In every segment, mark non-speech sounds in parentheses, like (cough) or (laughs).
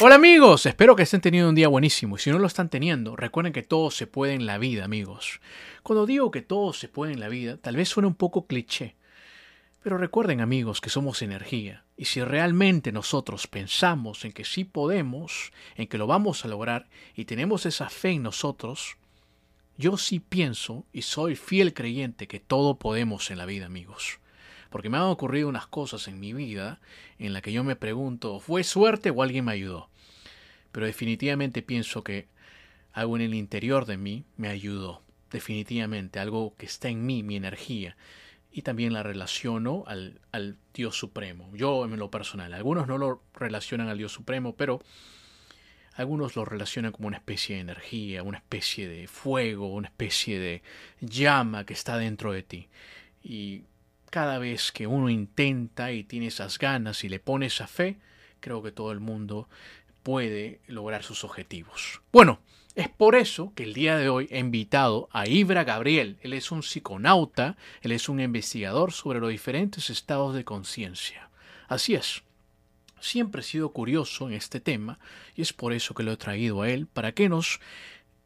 Hola amigos, espero que estén teniendo un día buenísimo. Y si no lo están teniendo, recuerden que todo se puede en la vida amigos. Cuando digo que todo se puede en la vida, tal vez suene un poco cliché, pero recuerden amigos que somos energía. Y si realmente nosotros pensamos en que sí podemos, en que lo vamos a lograr y tenemos esa fe en nosotros, yo sí pienso y soy fiel creyente que todo podemos en la vida amigos porque me han ocurrido unas cosas en mi vida en la que yo me pregunto, ¿fue suerte o alguien me ayudó? Pero definitivamente pienso que algo en el interior de mí me ayudó, definitivamente, algo que está en mí, mi energía, y también la relaciono al, al Dios Supremo, yo en lo personal. Algunos no lo relacionan al Dios Supremo, pero algunos lo relacionan como una especie de energía, una especie de fuego, una especie de llama que está dentro de ti. Y cada vez que uno intenta y tiene esas ganas y le pone esa fe, creo que todo el mundo puede lograr sus objetivos. Bueno, es por eso que el día de hoy he invitado a Ibra Gabriel. Él es un psiconauta, él es un investigador sobre los diferentes estados de conciencia. Así es. Siempre he sido curioso en este tema y es por eso que lo he traído a él para que nos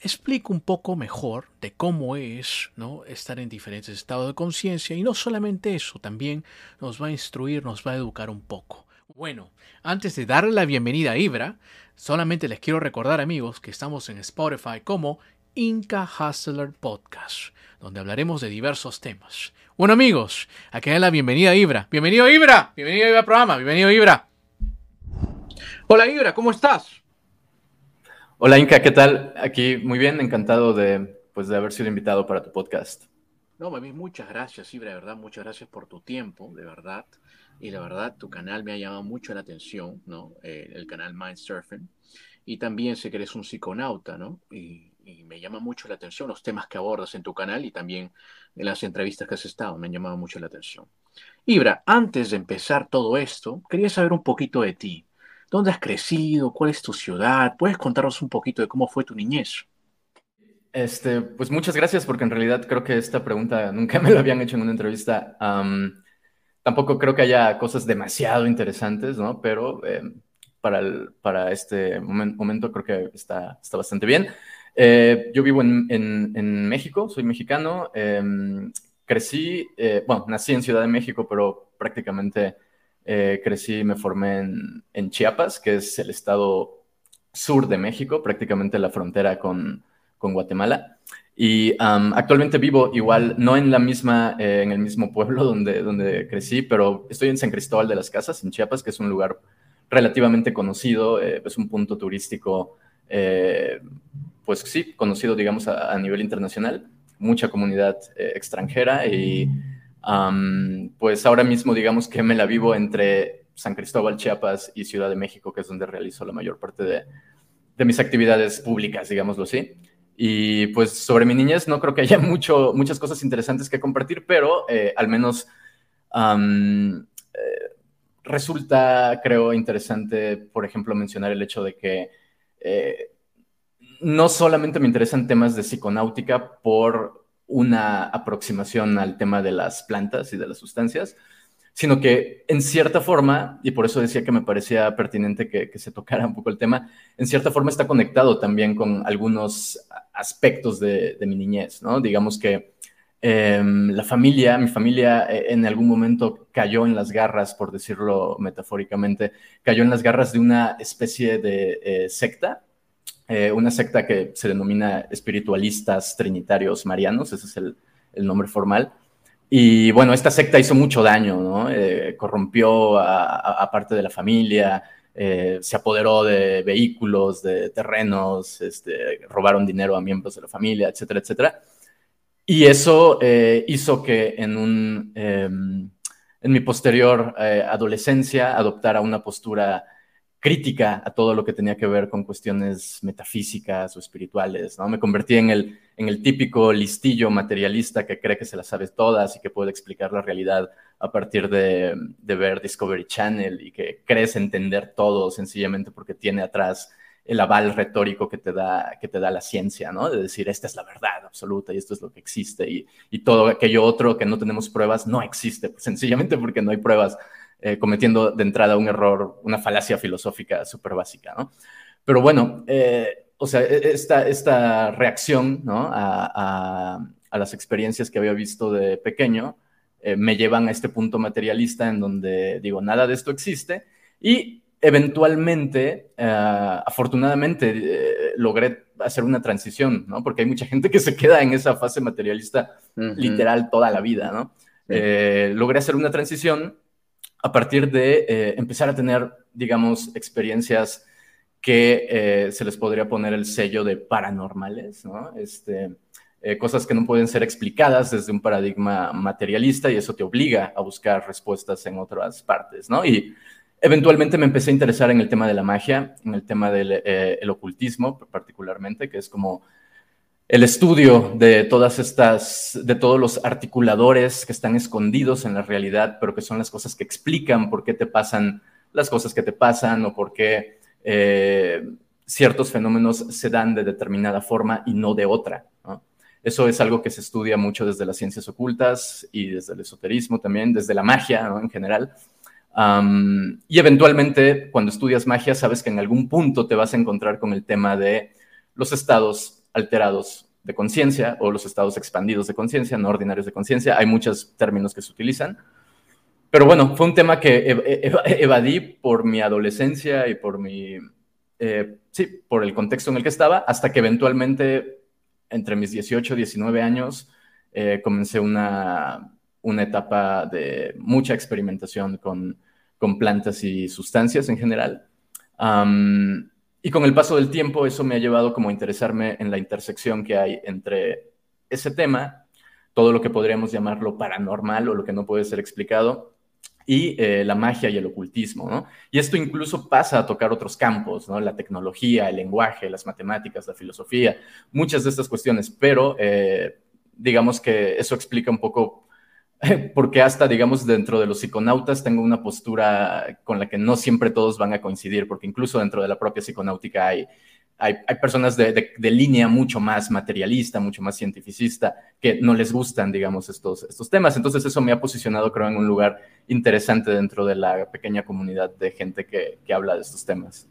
explico un poco mejor de cómo es estar en diferentes estados de conciencia y no solamente eso, también nos va a instruir, nos va a educar un poco. Bueno, antes de darle la bienvenida a Ibra, solamente les quiero recordar amigos que estamos en Spotify como Inca Hustler Podcast, donde hablaremos de diversos temas. Bueno amigos, aquí da la bienvenida a Ibra. Bienvenido Ibra, bienvenido a Ibra programa, bienvenido Ibra. Hola Ibra, ¿cómo estás? Hola Inca, ¿qué tal? Aquí muy bien, encantado de, pues, de haber sido invitado para tu podcast. No, mami, muchas gracias, Ibra, de verdad, muchas gracias por tu tiempo, de verdad. Y la verdad, tu canal me ha llamado mucho la atención, ¿no? Eh, el canal Mindsurfing. Y también sé que eres un psiconauta, ¿no? Y, y, me llama mucho la atención los temas que abordas en tu canal y también en las entrevistas que has estado, me han llamado mucho la atención. Ibra, antes de empezar todo esto, quería saber un poquito de ti. ¿Dónde has crecido? ¿Cuál es tu ciudad? ¿Puedes contarnos un poquito de cómo fue tu niñez? Este, pues muchas gracias, porque en realidad creo que esta pregunta nunca (laughs) me la habían hecho en una entrevista. tampoco creo que haya cosas demasiado interesantes, ¿no? Pero em, para, para este momento creo que está, está bastante bien. Eh, yo vivo en, en, México, soy mexicano. Em, crecí, eh, bueno, nací en Ciudad de México, pero prácticamente eh, crecí y me formé en, Chiapas, que es el estado sur de México, prácticamente la frontera con, Guatemala. Y actualmente vivo igual, no en la misma, eh, en el mismo pueblo (laughs) donde, donde crecí, pero estoy en San Cristóbal de las Casas, en Chiapas, que es un lugar relativamente conocido, eh, es un punto turístico, pues sí, conocido, digamos, a, a, nivel internacional, mucha comunidad extranjera y pues ahora mismo digamos que me la vivo entre San Cristóbal, Chiapas y Ciudad de México, que es donde realizo la mayor parte de, mis actividades públicas, digámoslo así. Y pues sobre mi niñez no creo que haya (laughs) mucho, muchas cosas interesantes que compartir, pero eh, al menos eh, resulta, creo, interesante, por ejemplo, mencionar el hecho de que eh, no solamente me interesan temas de psiconáutica por una aproximación al tema de las plantas y de las sustancias, sino que en cierta forma, y por eso decía que me parecía pertinente que, se tocara un poco el tema, en cierta forma está conectado también con algunos aspectos de, mi niñez, ¿no? Digamos que em, la familia, mi familia eh, en algún momento cayó en las garras, por decirlo metafóricamente, cayó en las garras de una especie de eh, secta eh, una secta que se denomina espiritualistas trinitarios marianos, ese es el, nombre formal. Y bueno, esta secta hizo mucho daño, ¿no? Eh, corrompió a, parte de la familia, eh, se apoderó de vehículos, de terrenos, este, robaron dinero a miembros de la familia, etcétera, etcétera. Y eso hizo que en, un, em, en mi posterior adolescencia adoptara una postura crítica a todo lo que tenía que ver con cuestiones metafísicas o espirituales, ¿no? Me convertí en el, en el típico listillo materialista que cree que se las sabe todas y que puede explicar la realidad a partir de, de ver Discovery Channel y que crees entender todo sencillamente porque tiene atrás el aval retórico que te da, que te da la ciencia, ¿no? De decir, esta es la verdad absoluta y esto es lo que existe y, y todo aquello otro que no tenemos pruebas no existe, pues, sencillamente porque no hay pruebas eh, cometiendo de entrada un error, una falacia filosófica súper básica, ¿no? Pero bueno, eh, o sea, e, esta, esta reacción, ¿no? A, a, las experiencias que había visto de pequeño eh, me llevan a este punto materialista en donde digo, nada de esto existe y eventualmente, afortunadamente, logré hacer una transición, ¿no? Porque hay mucha gente que se queda en esa fase materialista literal toda la vida, ¿no? logré hacer una transición a partir de eh, empezar a tener, digamos, experiencias que eh, se les podría poner el sello de paranormales, ¿no? Este, eh, cosas que no pueden ser explicadas desde un paradigma materialista y eso te obliga a buscar respuestas en otras partes, ¿no? Y eventualmente me empecé a interesar en el tema de la magia, en el tema del el ocultismo particularmente, que es como el estudio de todas estas, de todos los articuladores que están escondidos en la realidad, pero que son las cosas que explican por qué te pasan las cosas que te pasan o por qué eh, ciertos fenómenos se dan de determinada forma y no de otra. Eso es algo que se estudia mucho desde las ciencias ocultas y desde el esoterismo también, desde la magia en general. y eventualmente, cuando estudias magia, sabes que en algún punto te vas a encontrar con el tema de los estados alterados de conciencia o los estados expandidos de conciencia, no ordinarios de conciencia. Hay muchos términos que se utilizan. Pero bueno, fue un tema que evadí por mi adolescencia y por mi, eh, sí, por el contexto en el que estaba, hasta que eventualmente, entre mis 18 y 19 años, eh, comencé una, una etapa de mucha experimentación con, con plantas y sustancias en general. Y con el paso del tiempo eso me ha llevado como a interesarme en la intersección que hay entre ese tema, todo lo que podríamos llamarlo paranormal o lo que no puede ser explicado, y eh, la magia y el ocultismo, ¿no? Y esto incluso pasa a tocar otros campos, ¿no? La tecnología, el lenguaje, las matemáticas, la filosofía, muchas de estas cuestiones, pero eh, digamos que eso explica un poco (laughs) porque hasta, digamos, dentro de los psiconautas tengo una postura con la que no siempre todos van a coincidir, porque incluso dentro de la propia psiconáutica hay, hay, personas de, línea mucho más materialista, mucho más cientificista, que no les gustan, digamos, estos, estos temas. Entonces eso me ha posicionado, creo, en un lugar interesante dentro de la pequeña comunidad de gente que, que habla de estos temas.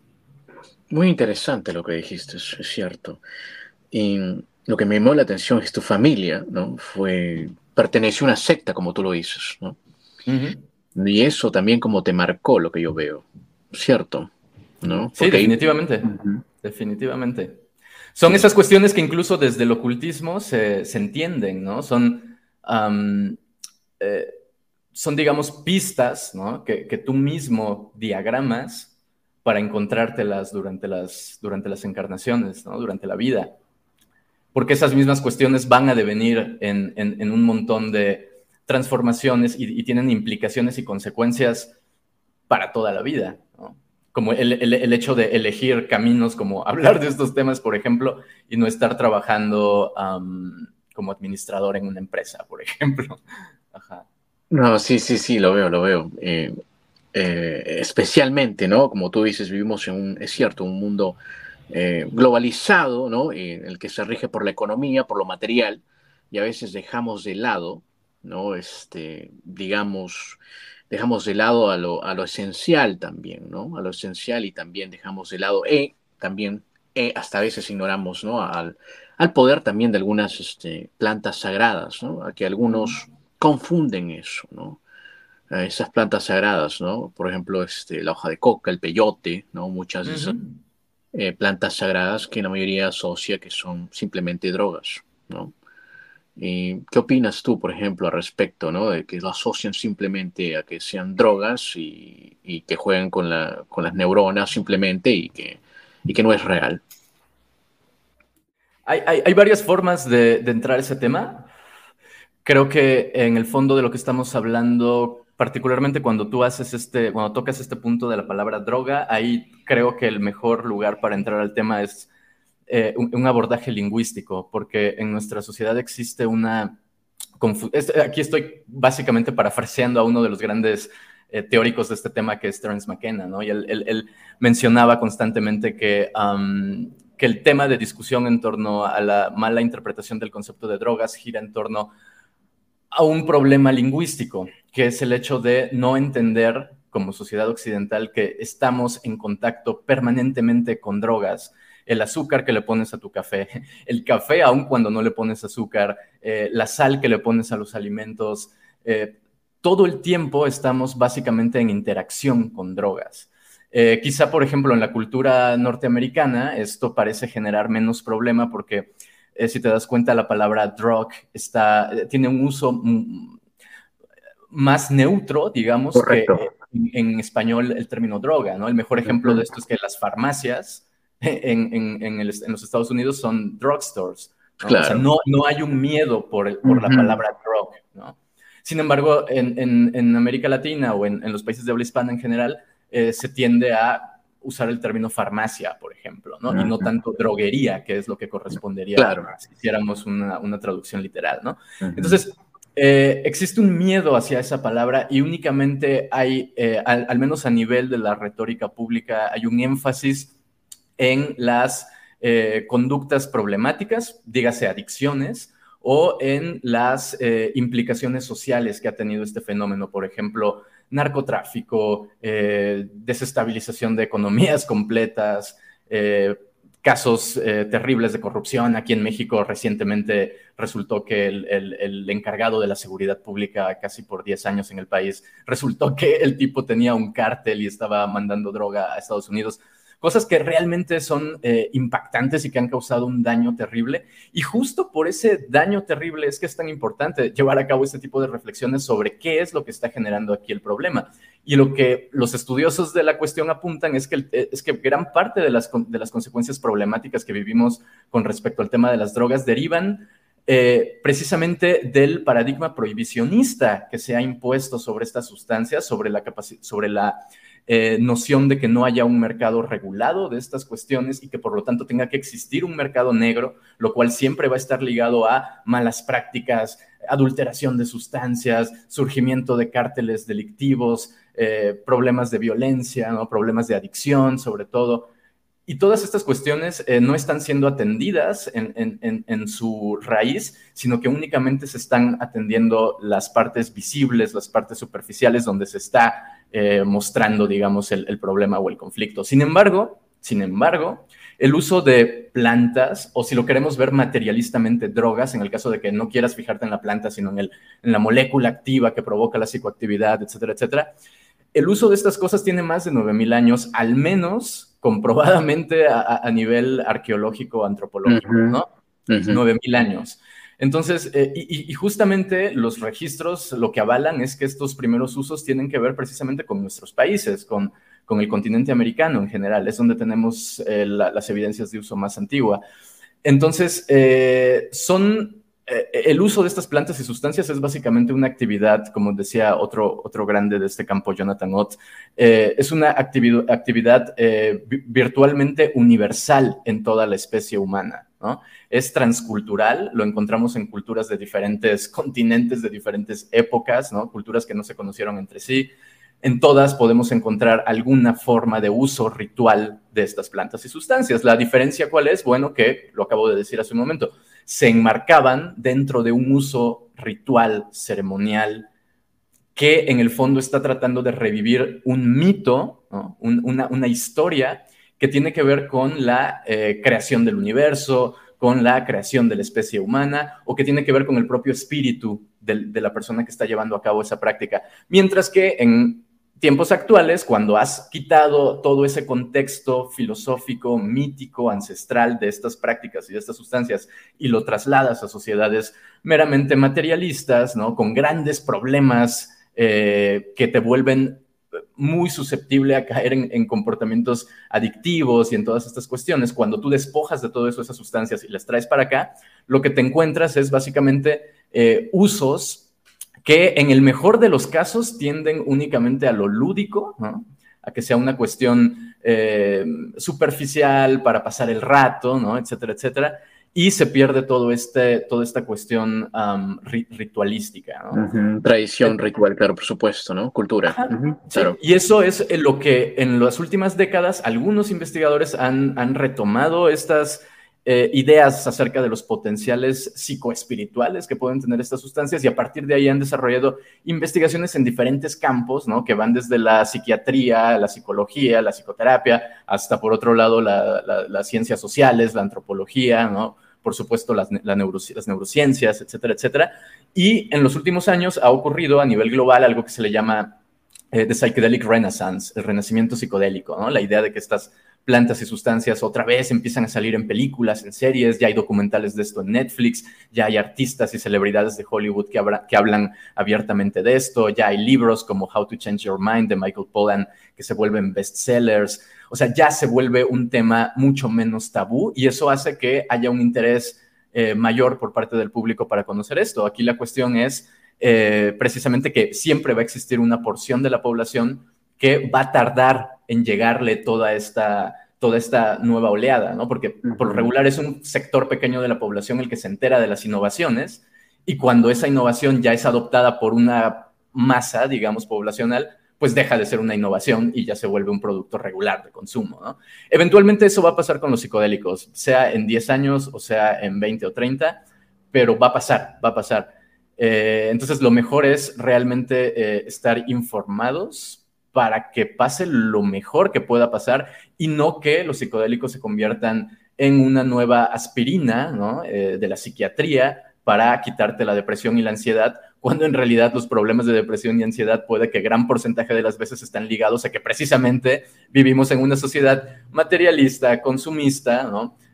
Muy interesante lo que dijiste, es cierto. Y lo que me llamó la atención es tu familia, ¿no? Fue perteneció a una secta, como tú lo dices, ¿no? Y eso también como te marcó lo que yo veo, ¿cierto? ¿No? Sí, definitivamente, definitivamente. Son esas cuestiones que incluso desde el ocultismo se, entienden, ¿no? Son, eh, son digamos, pistas, ¿no? Que, que, tú mismo diagramas para encontrártelas durante las, durante las encarnaciones, ¿no? Durante la vida porque esas mismas cuestiones van a devenir en, un montón de transformaciones y, tienen implicaciones y consecuencias para toda la vida. Como el, hecho de elegir caminos, como (laughs) hablar de estos temas, por ejemplo, y no estar trabajando como administrador en una empresa, por ejemplo. (laughs) No, sí, sí, sí, lo veo, lo veo. Eh, eh, especialmente, ¿no? Como tú dices, vivimos en un, es cierto, un mundo eh, globalizado, ¿no? en el que se rige por la economía, por lo material, y a veces dejamos de lado, ¿no? Este, digamos, dejamos de lado a lo, a lo esencial también, ¿no? A lo esencial y también dejamos de lado, e también, e hasta a veces ignoramos, ¿no? Al, al poder también de algunas este, plantas sagradas, ¿no? A que algunos confunden eso, ¿no? esas plantas sagradas, ¿no? Por ejemplo, este, la hoja de coca, el peyote, ¿no? Muchas de esas eh, plantas sagradas que la mayoría asocia que son simplemente drogas, ¿no? ¿Qué opinas tú, por ejemplo, al respecto, ¿no? De que lo asocian simplemente a que sean drogas y, que juegan con, la, con, las neuronas simplemente y que, y no es real. Hay varias formas de, de, entrar a ese tema. Creo que en el fondo de lo que estamos hablando particularmente cuando tú haces este, cuando tocas este punto de la palabra droga, ahí creo que el mejor lugar para entrar al tema es eh, un, abordaje lingüístico, porque en nuestra sociedad existe una... Aquí estoy básicamente parafraseando a uno de los grandes eh, teóricos de este tema que es Terence McKenna, ¿no? Y él, mencionaba constantemente que, que el tema de discusión en torno a la mala interpretación del concepto de drogas gira en torno a un problema lingüístico, que es el hecho de no entender como sociedad occidental que estamos en contacto permanentemente con drogas. El azúcar que le pones a tu café, (laughs) el café aun cuando no le pones azúcar, eh, la sal que le pones a los alimentos, eh, todo el tiempo estamos básicamente en interacción con drogas. Eh, quizá, por ejemplo, en la cultura norteamericana esto parece generar menos problema porque si te das cuenta, la palabra drug está, tiene un uso más neutro, digamos, que en, español el término droga, ¿no? El mejor ejemplo de esto es que las farmacias (laughs) en, los Estados Unidos son drugstores. ¿no? O sea, no, hay un miedo por, por la palabra drug, ¿no? Sin embargo, en, América Latina o en, los países de habla hispana en general, eh, se tiende a usar el término farmacia, por ejemplo, ¿no? Y no tanto droguería, que es lo que correspondería si hiciéramos una, traducción literal, ¿no? Entonces, eh, existe un miedo hacia esa palabra y únicamente hay, eh, al, menos a nivel de la retórica pública, hay un énfasis en las eh, conductas problemáticas, dígase adicciones, o en las implicaciones sociales que ha tenido este fenómeno, por ejemplo, narcotráfico, desestabilización de economías completas, casos eh, terribles de corrupción. Aquí en México recientemente resultó que el, encargado de la seguridad pública casi por 10 años en el país, resultó que el tipo tenía un cártel y estaba mandando droga a Estados Unidos cosas que realmente son eh, impactantes y que han causado un daño terrible. Y justo por ese daño terrible es que es tan importante llevar a cabo este tipo de reflexiones sobre qué es lo que está generando aquí el problema. Y lo que los estudiosos de la cuestión apuntan es que, eh, es que gran parte de las, de las consecuencias problemáticas que vivimos con respecto al tema de las drogas derivan eh, precisamente del paradigma prohibicionista que se ha impuesto sobre estas sustancias, sobre la, sobre la eh, noción de que no haya un mercado regulado de estas cuestiones y que por lo tanto tenga que existir un mercado negro, lo cual siempre va a estar ligado a malas prácticas, adulteración de sustancias, surgimiento de cárteles delictivos, eh, problemas de violencia, ¿no? problemas de adicción sobre todo. Y todas estas cuestiones eh, no están siendo atendidas en, su raíz, sino que únicamente se están atendiendo las partes visibles, las partes superficiales donde se está eh, mostrando, digamos, el, problema o el conflicto. Sin embargo, sin embargo, el uso de plantas, o si lo queremos ver materialistamente, drogas, en el caso de que no quieras fijarte en la planta, sino en, el, en la molécula activa que provoca la psicoactividad, etcétera, etcétera, el uso de estas cosas tiene más de 9.000 años, al menos comprobadamente a, nivel arqueológico, antropológico, ¿no? Nueve mil años. Entonces, eh, y, justamente los registros lo que avalan es que estos primeros usos tienen que ver precisamente con nuestros países, con, el continente americano en general, es donde tenemos eh, las evidencias de uso más antigua. Entonces, eh, son el uso de estas plantas y sustancias es básicamente una actividad, como decía otro, otro grande de este campo, Jonathan Ott, es una actividad, virtualmente universal en toda la especie humana. Es transcultural, lo encontramos en culturas de diferentes (laughs) continentes, de diferentes épocas, culturas que no se conocieron entre sí. En todas podemos encontrar alguna forma de uso ritual de estas plantas y sustancias. La diferencia cuál es? Bueno, que lo acabo de decir hace un momento se enmarcaban dentro de un uso ritual, ceremonial, que en el fondo está tratando de revivir un mito, una, historia que tiene que ver con la eh, creación del universo, con la creación de la especie humana o que tiene que ver con el propio espíritu de la persona que está llevando a cabo esa práctica. Mientras que en tiempos actuales, cuando has quitado todo ese contexto filosófico, mítico, ancestral de estas prácticas y de estas sustancias y lo trasladas a sociedades meramente materialistas, ¿no? Con grandes problemas eh, que te vuelven muy susceptible a caer en, comportamientos adictivos y en todas estas cuestiones. Cuando tú despojas de todo eso, esas sustancias y las traes para acá, lo que te encuentras es básicamente eh, usos que en el mejor de los casos tienden únicamente a lo lúdico, a que sea una cuestión eh, superficial para pasar el rato, etcétera, etcétera, y se pierde todo este, toda esta cuestión ritualística. ¿no? Tradición, ritual, claro, por supuesto, ¿no? Cultura. Y eso es lo que en las últimas décadas algunos investigadores han, han retomado estas eh, ideas acerca de los potenciales psicoespirituales que pueden tener estas sustancias y a partir de ahí han desarrollado investigaciones en diferentes campos, ¿no? Que van desde la psiquiatría, la psicología, la psicoterapia, hasta por otro lado las ciencias sociales, la antropología, ¿no? Por supuesto las, las neurociencias, etcétera, etcétera. Y en los últimos años ha ocurrido a nivel global algo que se le llama eh, The Psychedelic Renaissance, el renacimiento psicodélico, ¿no? La idea de que estas plantas y sustancias otra vez empiezan a salir en películas, en series, ya hay documentales de esto en Netflix, ya hay artistas y celebridades de Hollywood que, hablan abiertamente de esto, ya hay libros como How to Change Your Mind de Michael Pollan que se vuelven bestsellers, o sea, ya se vuelve un tema mucho menos tabú y eso hace que haya un interés eh, mayor por parte del público para conocer esto. Aquí la cuestión es eh, precisamente que siempre va a existir una porción de la población que va a tardar en llegarle toda esta, toda esta nueva oleada, ¿no? Porque por lo regular es un sector pequeño de la población el que se entera de las innovaciones y cuando esa innovación ya es adoptada por una masa, digamos, poblacional, pues deja de ser una innovación y ya se vuelve un producto regular de consumo, ¿no? Eventualmente eso va a pasar con los psicodélicos, sea en 10 años o sea en 20 o 30, pero va a pasar, va a pasar. Eh, entonces lo mejor es realmente eh, estar informados para que pase lo mejor que pueda pasar y no que los psicodélicos se conviertan en una nueva aspirina eh, de la psiquiatría para quitarte la depresión y la ansiedad, cuando en realidad los problemas de depresión y ansiedad puede que gran porcentaje de las veces están ligados a que precisamente vivimos en una sociedad materialista, consumista,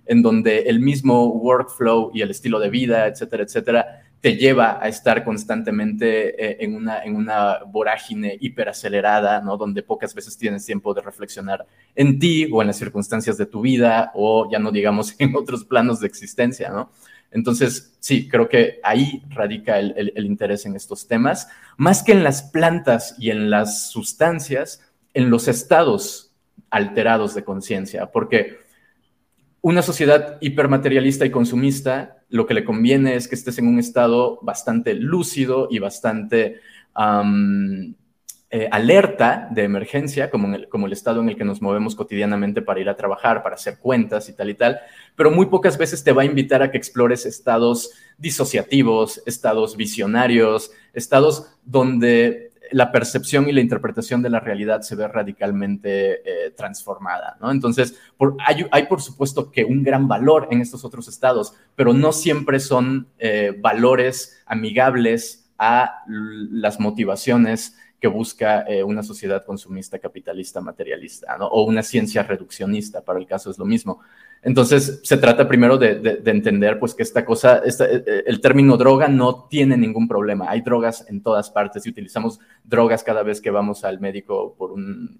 en donde el mismo workflow y el estilo de vida, etcétera, etcétera, te lleva a estar constantemente eh, en, una, en una vorágine hiperacelerada, ¿no? Donde pocas veces tienes tiempo de reflexionar en ti o en las circunstancias de tu vida o ya no digamos (laughs) en otros planos de existencia, ¿no? Entonces, sí, creo que ahí radica el, el interés en estos temas, más que en las plantas y en las sustancias, en los estados alterados de conciencia, porque una sociedad hipermaterialista y consumista, lo que le conviene es que estés en un estado bastante lúcido y bastante eh, alerta de emergencia, como, el, como el estado en el que nos movemos cotidianamente para ir a trabajar, para hacer cuentas y tal y tal, pero muy pocas veces te va a invitar a que explores estados disociativos, estados visionarios, estados donde la percepción y la interpretación de la realidad se ve radicalmente eh, transformada. Entonces, hay, por supuesto que un gran valor en estos otros estados, pero no siempre son eh, valores amigables a las motivaciones que busca eh, una sociedad consumista, capitalista, materialista, ¿no? O una ciencia reduccionista, para el caso es lo mismo. Entonces, se trata primero de, entender pues que esta cosa, eh, eh, el término droga no tiene ningún problema. Hay drogas en todas partes y utilizamos drogas cada vez que vamos al médico por,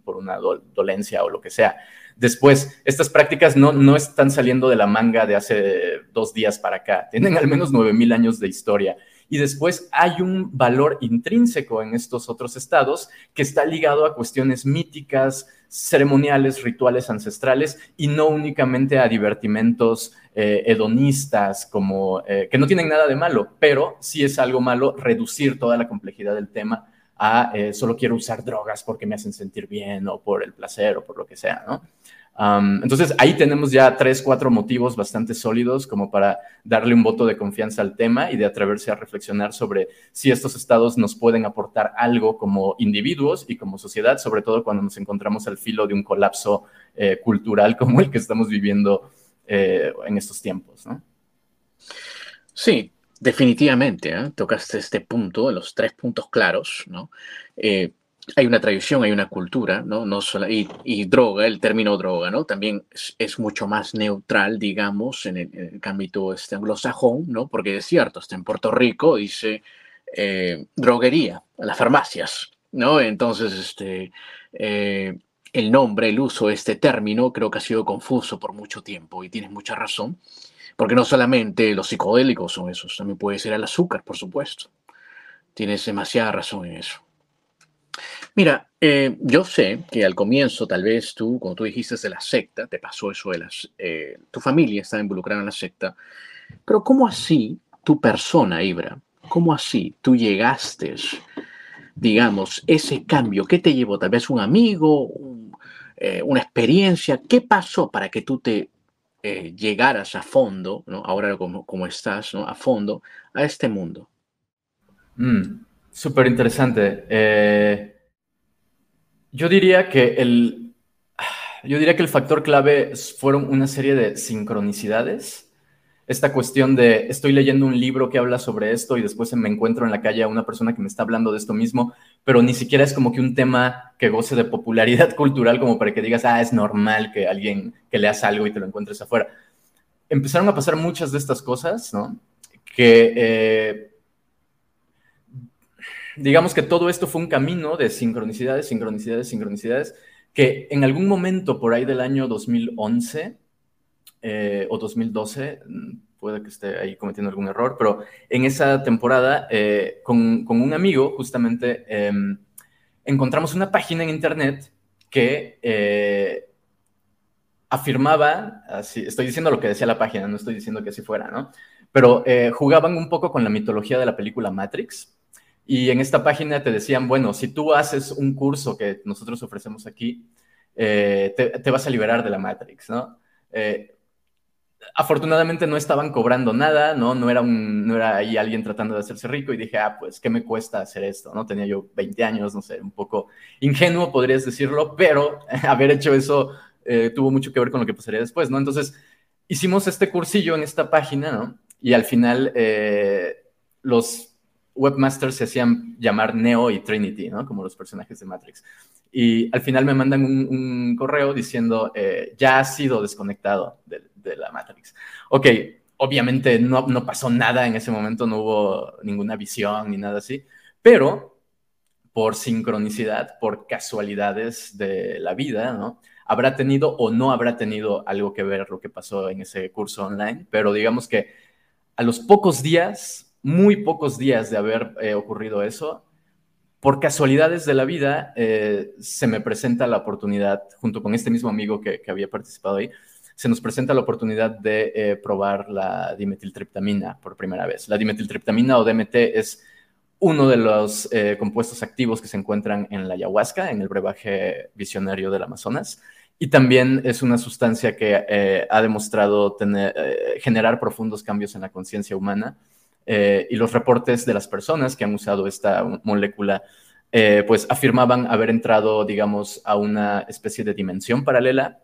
por una dolencia o lo que sea. Después, estas prácticas no, no están saliendo de la manga de hace dos días para acá. Tienen al menos 9.000 años de historia y después hay un valor intrínseco en estos otros estados que está ligado a cuestiones míticas, ceremoniales, rituales ancestrales y no únicamente a divertimentos eh, hedonistas como eh, que no tienen nada de malo, pero sí es algo malo reducir toda la complejidad del tema a eh, solo quiero usar drogas porque me hacen sentir bien o por el placer o por lo que sea, ¿no? Entonces ahí tenemos ya tres, cuatro motivos bastante sólidos como para darle un voto de confianza al tema y de atreverse a reflexionar sobre si estos estados nos pueden aportar algo como individuos y como sociedad, sobre todo cuando nos encontramos al filo de un colapso eh, cultural como el que estamos viviendo eh, en estos tiempos. Sí, definitivamente. ¿eh? Tocaste este punto, los tres puntos claros, ¿no? Hay una tradición, hay una cultura, ¿no? no solo, y, droga, el término droga, ¿no? También es, mucho más neutral, digamos, en el, ámbito este anglosajón, ¿no? Porque es cierto, está en Puerto Rico, dice eh, droguería, las farmacias, ¿no? Entonces, este, eh, el nombre, el uso de este término creo que ha sido confuso por mucho tiempo y tienes mucha razón, porque no solamente los psicodélicos son esos, también puede ser el azúcar, por supuesto tienes demasiada razón en eso. Mira, eh, yo sé que al comienzo, tal vez tú, como tú dijiste de la secta, te pasó eso de las, eh, tu familia estaba involucrada en la secta, pero ¿cómo así tu persona, Ibra? ¿Cómo así tú llegaste, digamos, ese cambio? ¿Qué te llevó? Tal vez un amigo, eh, una experiencia. ¿Qué pasó para que tú te llegaras a fondo, ¿no? ahora como, como estás, a fondo, a este mundo? Mm, Súper interesante. Yo diría que el, yo diría que el factor clave fueron una serie de sincronicidades. Esta cuestión de estoy leyendo un libro que habla sobre esto y después me encuentro en la calle a una persona que me está hablando de esto mismo, pero ni siquiera es como que un tema que goce de popularidad (laughs) cultural como para que digas, ah, es normal que alguien que leas algo y te lo encuentres afuera. Empezaron a pasar muchas de estas cosas, ¿no? Que eh, digamos que todo esto fue un camino de sincronicidades, sincronicidades, sincronicidades, que en algún momento por ahí del año 2011 eh, o 2012, mm, puede que esté ahí cometiendo algún error, pero en esa temporada, eh, con, un amigo, justamente, em, encontramos una página en internet que eh, afirmaba, estoy diciendo lo que decía la página, no estoy diciendo que así fuera, ¿no? Pero jugaban un poco con la mitología de la película Matrix y en esta página te decían, bueno, si tú haces un curso que nosotros ofrecemos aquí, eh, te, vas a liberar de la Matrix, ¿no? Eh, afortunadamente no estaban cobrando nada, ¿no? No era, un, no era ahí alguien tratando de hacerse rico y dije, ah, pues, ¿qué me cuesta hacer esto? ¿no? Tenía yo 20 años, no sé, un poco ingenuo, podrías decirlo, pero (laughs) haber hecho eso eh, tuvo mucho que ver con lo que pasaría después, ¿no? Entonces, hicimos este cursillo en esta página, ¿no? Y al final, los webmasters se hacían llamar Neo y Trinity, ¿no? Como los personajes de Matrix. Y al final me mandan un, correo diciendo, eh, ya ha sido desconectado de, la Matrix. Ok, obviamente no, no pasó nada en ese momento, no hubo ninguna visión ni nada así, pero por sincronicidad, por casualidades de la vida, ¿no? Habrá tenido o no habrá tenido algo que ver lo que pasó en ese curso online, pero digamos que a los pocos días muy pocos días de haber eh, ocurrido eso, por casualidades de la vida, eh, se me presenta la oportunidad, junto con este mismo amigo que, había participado ahí, se nos presenta la oportunidad de eh, probar la dimetiltriptamina por primera vez. La dimetiltriptamina o DMT es uno de los compuestos activos que se encuentran en la ayahuasca, en el brebaje visionario del Amazonas, y también es una sustancia que ha demostrado tener, generar profundos cambios en la conciencia humana eh, y los reportes de las personas que han usado esta molécula, eh, pues afirmaban haber entrado, digamos, a una especie de dimensión paralela.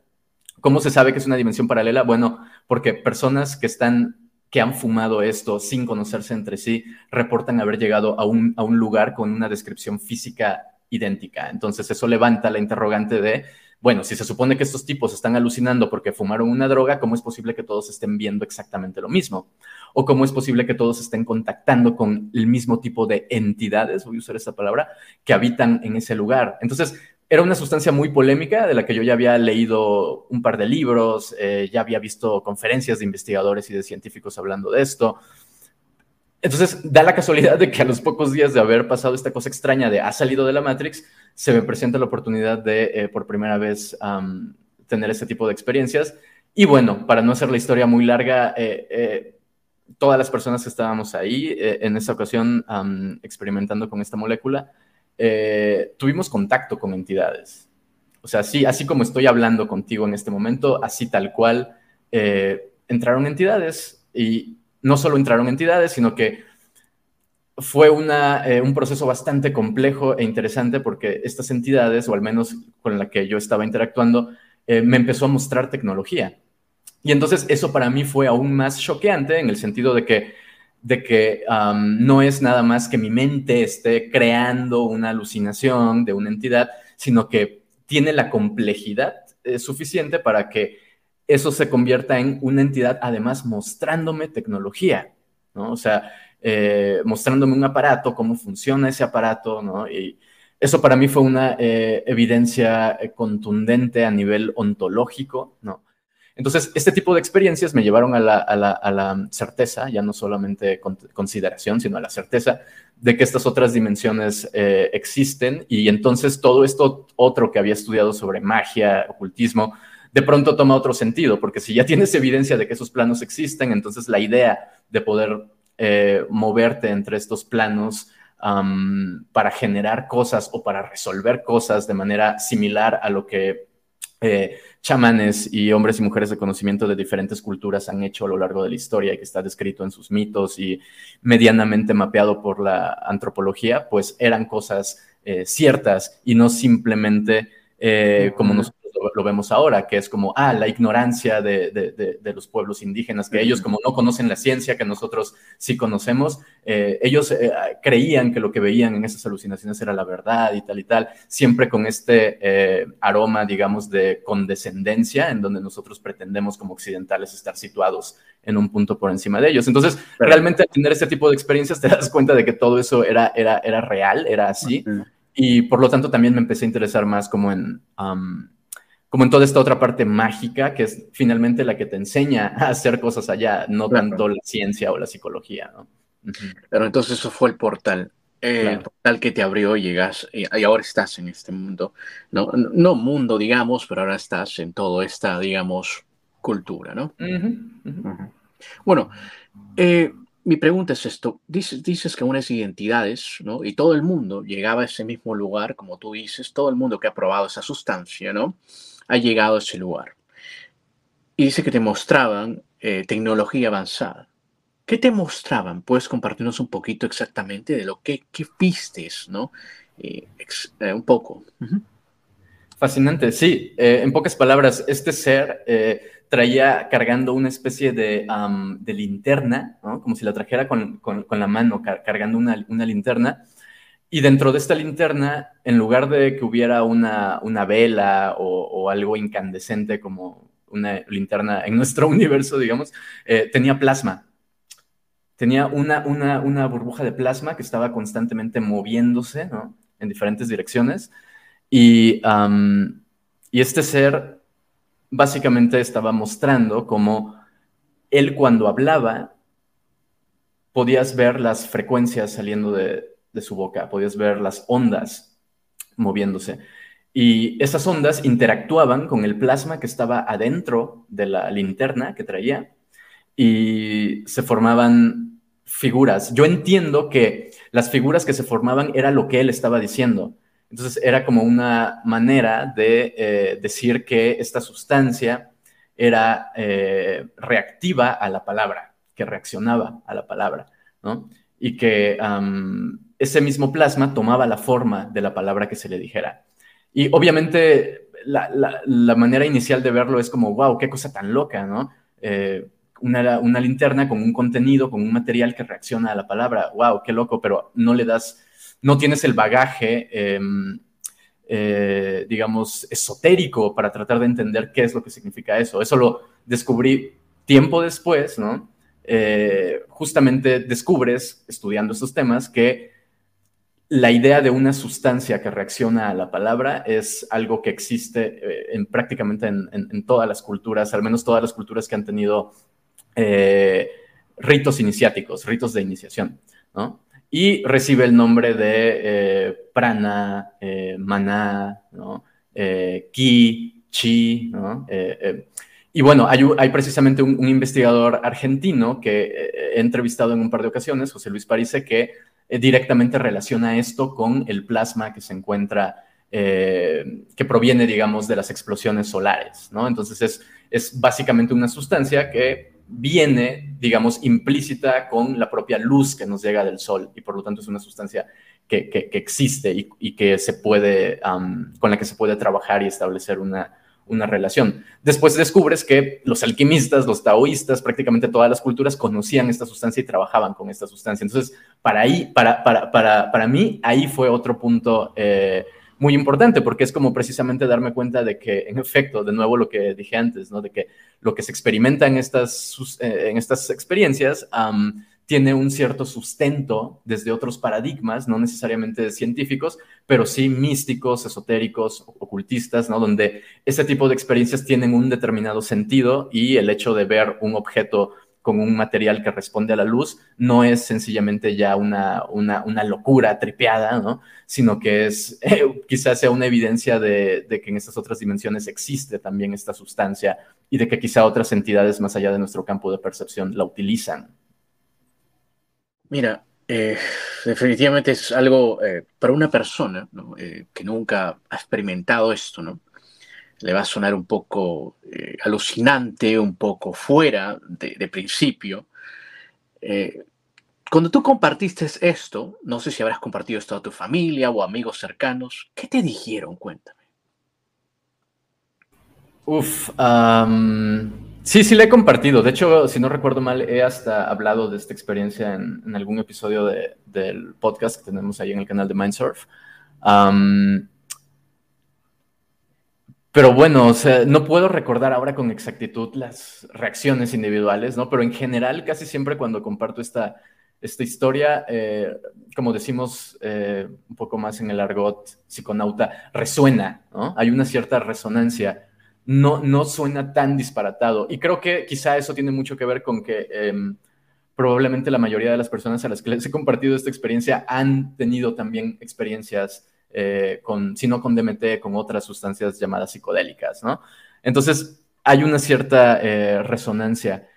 ¿Cómo se sabe que es una dimensión paralela? Bueno, porque personas que están que han fumado esto sin conocerse entre sí, reportan haber llegado a un, a un lugar con una descripción física idéntica. Entonces eso levanta la interrogante de bueno, si se supone que estos tipos están alucinando porque fumaron una droga, ¿cómo es posible que todos estén viendo exactamente lo mismo? ¿O cómo es posible que todos estén contactando con el mismo tipo de entidades, voy a usar esa palabra, que habitan en ese lugar? Entonces, era una sustancia muy polémica de la que yo ya había leído un par de libros, eh, ya había visto conferencias de investigadores y de científicos hablando de esto. Entonces, da la casualidad de que a los pocos días de haber pasado esta cosa extraña de ha salido de la Matrix, se me presenta la oportunidad de, eh, por primera vez, tener ese tipo de experiencias. Y bueno, para no hacer la historia muy larga, eh, eh, todas las personas que estábamos ahí en esa ocasión experimentando con esta molécula, tuvimos contacto con entidades. O sea, así, así como estoy hablando contigo en este momento, así tal cual, entraron entidades y no solo entraron entidades, sino que fue eh, un proceso bastante complejo e interesante porque estas entidades, o al menos con la que yo estaba interactuando, eh, me empezó a mostrar tecnología. Y entonces eso para mí fue aún más choqueante en el sentido de que, de que no es nada más que mi mente esté creando una alucinación de una entidad, sino que tiene la complejidad eh, suficiente para que eso se convierta en una entidad, además mostrándome tecnología, ¿no? O sea, eh, mostrándome un aparato, cómo funciona ese aparato, ¿no? Y eso para mí fue una eh, evidencia contundente a nivel ontológico, ¿no? Entonces, este tipo de experiencias me llevaron a la, certeza, ya no solamente consideración, sino a la certeza de que estas otras dimensiones eh, existen. Y entonces todo esto otro que había estudiado sobre magia, ocultismo, de pronto toma otro sentido, porque si ya tienes evidencia de que esos planos existen, entonces la idea de poder eh, moverte entre estos planos para generar cosas o para resolver cosas de manera similar a lo que eh, chamanes y hombres y mujeres de conocimiento de diferentes culturas han hecho a lo largo de la historia y que está descrito en sus mitos y medianamente mapeado por la antropología, pues eran cosas eh, ciertas y no simplemente eh, como nosotros lo, vemos ahora, que es como, ah, la ignorancia de, los pueblos indígenas, que ellos como no conocen la ciencia que nosotros sí conocemos, eh, ellos eh, creían que lo que veían en esas alucinaciones era la verdad y tal y tal, siempre con este eh, aroma, digamos, de condescendencia, en donde nosotros pretendemos como occidentales estar situados en un punto por encima de ellos. Entonces, realmente al tener este tipo de experiencias te das cuenta de que todo eso era, era, era real, era así. Y por lo tanto también me empecé a interesar más como en, como en toda esta otra parte mágica, que es finalmente la que te enseña a hacer cosas allá, no tanto la ciencia o la psicología, ¿no? Pero entonces eso fue el portal. El portal que te abrió, llegas y, ahora estás en este mundo, ¿no? no mundo, digamos, pero ahora estás en toda esta, digamos, cultura, ¿no? Bueno, eh, mi pregunta es esto. Dices, dices que unas identidades, ¿no? Y todo el mundo llegaba a ese mismo lugar, como tú dices, todo el mundo que ha probado esa sustancia, ¿no? Ha llegado a ese lugar. Y dice que te mostraban eh, tecnología avanzada. ¿Qué te mostraban? ¿Puedes compartirnos un poquito exactamente de lo que, que vistes, ¿no? Eh, eh, un poco. Fascinante, sí. en pocas palabras, este ser traía cargando una especie de, de linterna, ¿no? como si la trajera con, con, la mano, cargando una, una linterna y dentro de esta linterna, en lugar de que hubiera una, una vela o, algo incandescente como una linterna en nuestro (laughs) universo, digamos, eh, tenía plasma. Tenía una, una, una, burbuja de plasma que estaba constantemente moviéndose ¿no? en diferentes direcciones. Y, y este ser básicamente estaba mostrando cómo él cuando hablaba podías ver las frecuencias saliendo de, de su boca, podías ver las ondas moviéndose. Y esas ondas interactuaban con el plasma que estaba adentro de la linterna que traía y se formaban figuras. Yo entiendo que las figuras que se formaban era lo que él estaba diciendo. Entonces era como una manera de eh, decir que esta sustancia era eh, reactiva a la palabra, que reaccionaba a la palabra, ¿no? Y que ese mismo plasma tomaba la forma de la palabra que se le dijera. Y obviamente la, manera inicial de verlo es como, wow, qué cosa tan loca, ¿no? Eh, una, una, linterna con un contenido, con un material que reacciona a la palabra, wow, qué loco, pero no le das, no tienes el bagaje, em, eh, digamos, esotérico para tratar de entender qué es lo que significa eso. Eso lo descubrí tiempo después, ¿no? Eh, justamente descubres, estudiando estos temas, que la idea de una sustancia que reacciona a la palabra es algo que existe eh, en, prácticamente en, todas las culturas, al menos todas las culturas que han tenido eh, ritos iniciáticos, ritos de iniciación, ¿no? Y recibe el nombre de eh, prana, maná, ¿no? ki, chi, ¿no? y bueno, hay, precisamente un, investigador argentino que he entrevistado en un par de ocasiones, José Luis Parise, que eh, directamente relaciona esto con el plasma que se encuentra, eh, que proviene, digamos, de las explosiones solares, ¿no? Entonces es, es básicamente una sustancia que viene, digamos, implícita con la propia luz que nos llega del sol y por lo tanto es una sustancia que, que, existe y, que se puede, con la que se puede trabajar y establecer una, una relación. Después descubres que los alquimistas, los taoístas, prácticamente todas las culturas conocían esta sustancia y trabajaban con esta sustancia. Entonces, para, ahí, para, mí, ahí fue otro punto eh, muy importante, porque es como precisamente darme cuenta de que, en efecto, de nuevo lo que dije antes, ¿no? de que lo que se experimenta en estas, eh, en estas experiencias tiene un cierto sustento desde otros paradigmas, no necesariamente científicos, pero sí místicos, esotéricos, ocultistas, ¿no? Donde ese tipo de experiencias tienen un determinado sentido y el hecho de ver un objeto con un material que responde a la luz, no es sencillamente ya una, una, locura tripeada, ¿no? sino que es eh, quizás sea una evidencia de, que en estas otras dimensiones existe también esta sustancia y de que quizá otras entidades más allá de nuestro campo de percepción la utilizan. Mira, eh, definitivamente es algo eh, para una persona que nunca ha experimentado esto, ¿no? le va a sonar un poco eh, alucinante, un poco fuera de, principio. Eh, cuando tú compartiste esto, no sé si habrás compartido esto a tu familia o amigos cercanos, ¿qué te dijeron? Cuéntame. Uf, sí, sí le he compartido. De hecho, si no recuerdo mal, he hasta hablado de esta experiencia en, algún episodio del podcast que tenemos ahí en el canal de Mindsurf. Pero bueno, no puedo recordar ahora con exactitud las reacciones individuales, ¿no? Pero en general, casi siempre cuando comparto esta, esta historia, eh, como decimos eh, un poco más en el argot psiconauta, resuena. Hay una cierta resonancia, no, no suena tan disparatado. Y creo que quizá eso tiene mucho que ver con que em, probablemente la mayoría de las personas a las que les he compartido esta experiencia han tenido también experiencias eh, con, si no con DMT, con otras sustancias llamadas psicodélicas, ¿no? Entonces, hay una cierta eh, resonancia.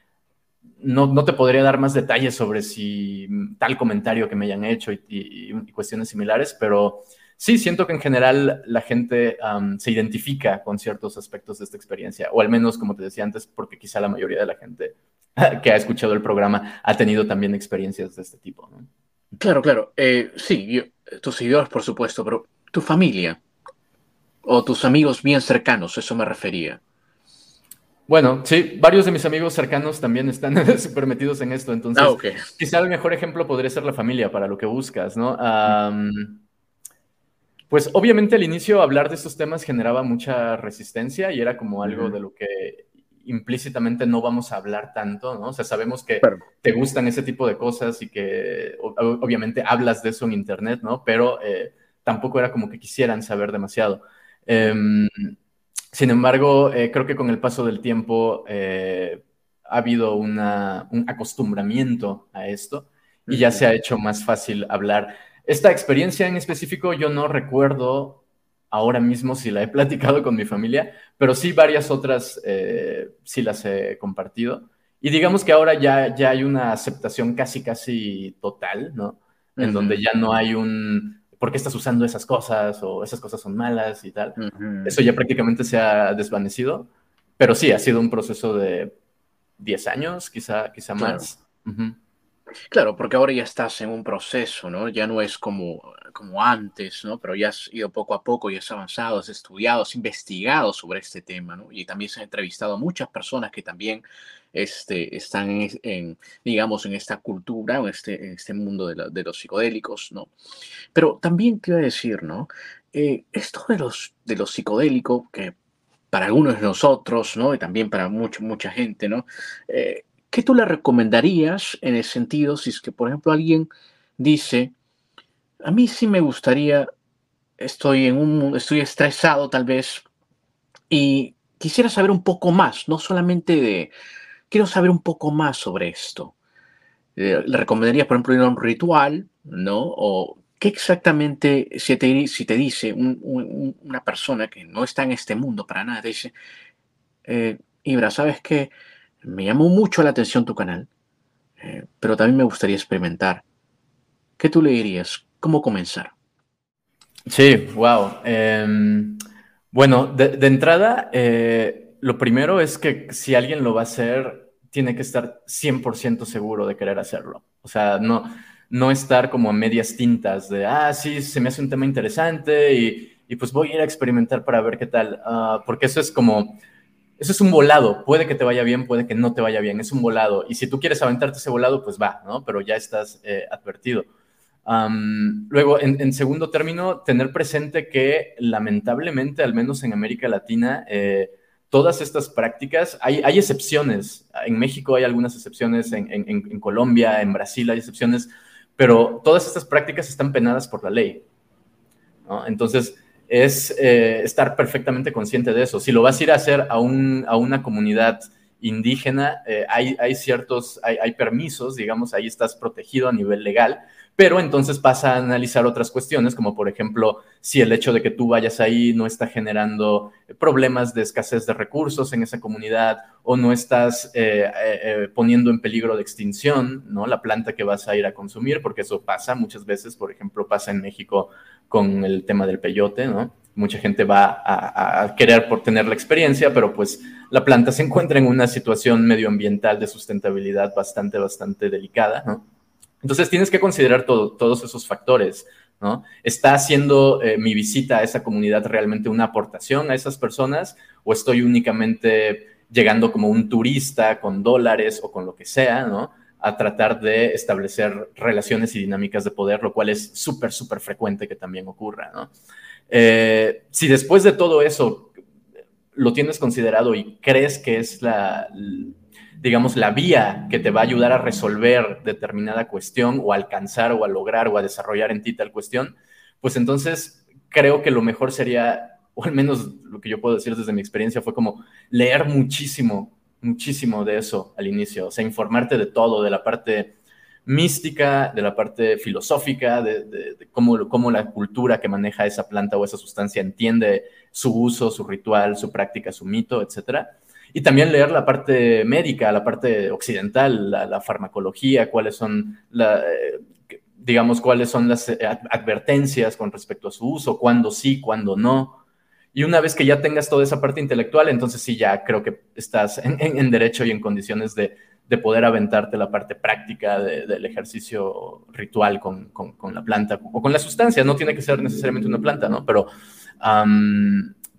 No, no, te podría dar más detalles sobre si tal comentario que me hayan hecho y, cuestiones similares, pero sí siento que en general la gente se identifica con ciertos aspectos de esta experiencia, o al menos, como te decía antes, porque quizá la mayoría de la gente (laughs) que ha escuchado el programa ha tenido también experiencias de este tipo. ¿no? Claro, claro. Eh, sí, yo, tus seguidores, por supuesto, pero tu familia o tus amigos bien cercanos, eso me refería. Bueno, sí, varios de mis amigos cercanos también están (laughs) súper metidos en esto, entonces ah, quizá el mejor ejemplo podría ser la familia para lo que buscas, ¿no? Pues obviamente al inicio hablar de estos temas generaba mucha resistencia y era como algo de lo que implícitamente no vamos a hablar tanto, ¿no? O sea, sabemos que te gustan ese tipo de cosas y que obviamente hablas de eso en Internet, ¿no? Pero eh, tampoco era como que quisieran saber demasiado. Em, sin embargo, eh, creo que con el paso del tiempo eh, ha habido un acostumbramiento a esto y ya se ha hecho más fácil hablar. Esta experiencia en específico yo no recuerdo ahora mismo si la he platicado con mi familia, pero sí varias otras eh, sí las he compartido. Y digamos que ahora ya, ya hay una aceptación casi, casi total, ¿no? En donde ya no hay un, ¿por qué estás usando esas cosas? O esas cosas son malas y tal. Eso ya prácticamente se ha desvanecido, pero sí, ha sido un proceso de 10 años, quizá, quizá más. Claro, porque ahora ya estás en un proceso, ¿no? Ya no es como, como antes, ¿no? Pero ya has ido poco a poco y has avanzado, has estudiado, has investigado sobre este tema, ¿no? Y también se han entrevistado a muchas personas que también este, están en, digamos, en esta cultura, en este, este mundo de, los psicodélicos, ¿no? Pero también quiero decir, ¿no? Eh, esto de los, de los psicodélicos, que para algunos de nosotros, ¿no? Y también para mucho, mucha gente, ¿no? Eh, ¿qué tú le recomendarías en el sentido si es que, por ejemplo, alguien dice, a mí sí me gustaría, estoy en un estoy estresado tal vez y quisiera saber un poco más, no solamente de, quiero saber un poco más sobre esto. Eh, le recomendarías, por ejemplo, ir a un ritual, ¿no? O qué exactamente, si te, si te dice una persona que no está en este mundo para nada, te dice, eh, Ibra, ¿sabes qué? Me llamó mucho la atención tu canal, eh, pero también me gustaría experimentar. ¿Qué tú le dirías? ¿Cómo comenzar? Sí, wow. Em, bueno, de, entrada, eh, lo primero es que si alguien lo va a hacer, tiene que estar 100% seguro de querer hacerlo. O sea, no, no estar como a medias tintas de, ah, sí, se me hace un tema interesante y, pues voy a ir a experimentar para ver qué tal. Ah, porque eso es como eso es un volado. Puede que te vaya bien, puede que no te vaya bien. Es un volado. Y si tú quieres aventarte ese volado, pues va, ¿no? Pero ya estás eh, advertido. luego, en, segundo término, tener presente que lamentablemente, al menos en América Latina, eh, todas estas prácticas, hay, hay excepciones. En México hay algunas excepciones, en, en, Colombia, en Brasil hay excepciones, pero todas estas prácticas están penadas por la ley. Entonces, es eh, estar perfectamente consciente de eso. Si lo vas a ir a hacer a, un, a una comunidad indígena, eh, hay, hay, ciertos, hay, hay, permisos, digamos, ahí estás protegido a nivel legal, pero entonces pasa a analizar otras cuestiones, como por ejemplo, si el hecho de que tú vayas ahí no está generando problemas de escasez de recursos en esa comunidad o no estás eh, eh, poniendo en peligro de extinción, ¿no? La planta que vas a ir a consumir, porque eso pasa muchas veces, por ejemplo, pasa en México con el tema del peyote, ¿no? Mucha gente va a, a querer por tener la experiencia, pero pues la planta se encuentra en una situación medioambiental de sustentabilidad bastante, bastante delicada, ¿no? Entonces tienes que considerar todos esos factores, ¿no? ¿Está haciendo eh, mi visita a esa comunidad realmente una aportación a esas personas o estoy únicamente llegando como un turista con dólares o con lo que sea, ¿no? A tratar de establecer relaciones y dinámicas de poder, lo cual es súper, súper frecuente que también ocurra, ¿no? Eh, si después de todo eso lo tienes considerado y crees que es la, digamos, la vía que te va a ayudar a resolver determinada cuestión o alcanzar o a lograr o a desarrollar en ti tal cuestión, pues entonces creo que lo mejor sería, o al menos lo que yo puedo decir desde mi experiencia, fue como leer muchísimo, muchísimo de eso al inicio, o sea, informarte de todo, de la parte mística, de la parte filosófica, de, cómo, cómo, la cultura que maneja esa planta o esa sustancia entiende su uso, su ritual, su práctica, su mito, etcétera y también leer la parte médica, la parte occidental, la, farmacología, cuáles son, la, eh, digamos, cuáles son las eh, advertencias con respecto a su uso, cuándo sí, cuándo no. Y una vez que ya tengas toda esa parte intelectual, entonces sí, ya creo que estás en, derecho y en condiciones de, de, poder aventarte la parte práctica del ejercicio ritual con, con, la planta o con la sustancia. No tiene que ser necesariamente una planta, ¿no? Pero,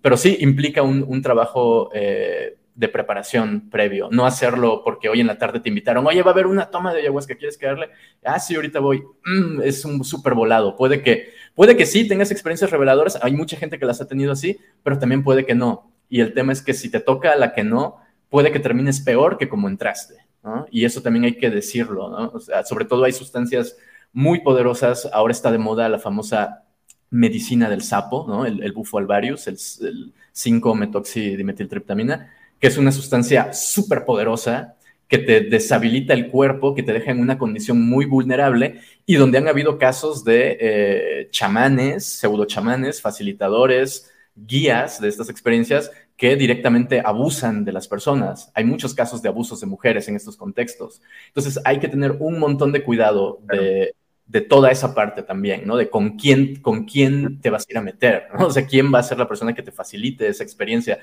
pero sí implica un, un trabajo eh, de preparación previo, no hacerlo porque hoy en la tarde te invitaron, oye, va a haber una toma de ayahuasca, ¿quieres quedarle? Ah, sí, ahorita voy. Mm, es un súper volado. Puede que, puede que sí tengas experiencias reveladoras, hay mucha gente que las ha tenido así, pero también puede que no. Y el tema es que si te toca la que no, puede que termines peor que como entraste, ¿no? Y eso también hay que decirlo, ¿no? O sea, sobre todo hay sustancias muy poderosas, ahora está de moda la famosa medicina del sapo, ¿no? El, el bufo alvarius, el, el 5-metoxidimetiltriptamina, que es una sustancia súper poderosa que te deshabilita el cuerpo, que te deja en una condición muy vulnerable y donde han habido casos de eh, chamanes, pseudo chamanes, facilitadores, guías de estas experiencias que directamente abusan de las personas. Hay muchos casos de abusos de mujeres en estos contextos. Entonces hay que tener un montón de cuidado de, de toda esa parte también, ¿no? De con quién, con quién te vas a ir a meter, ¿no? O sea, quién va a ser la persona que te facilite esa experiencia.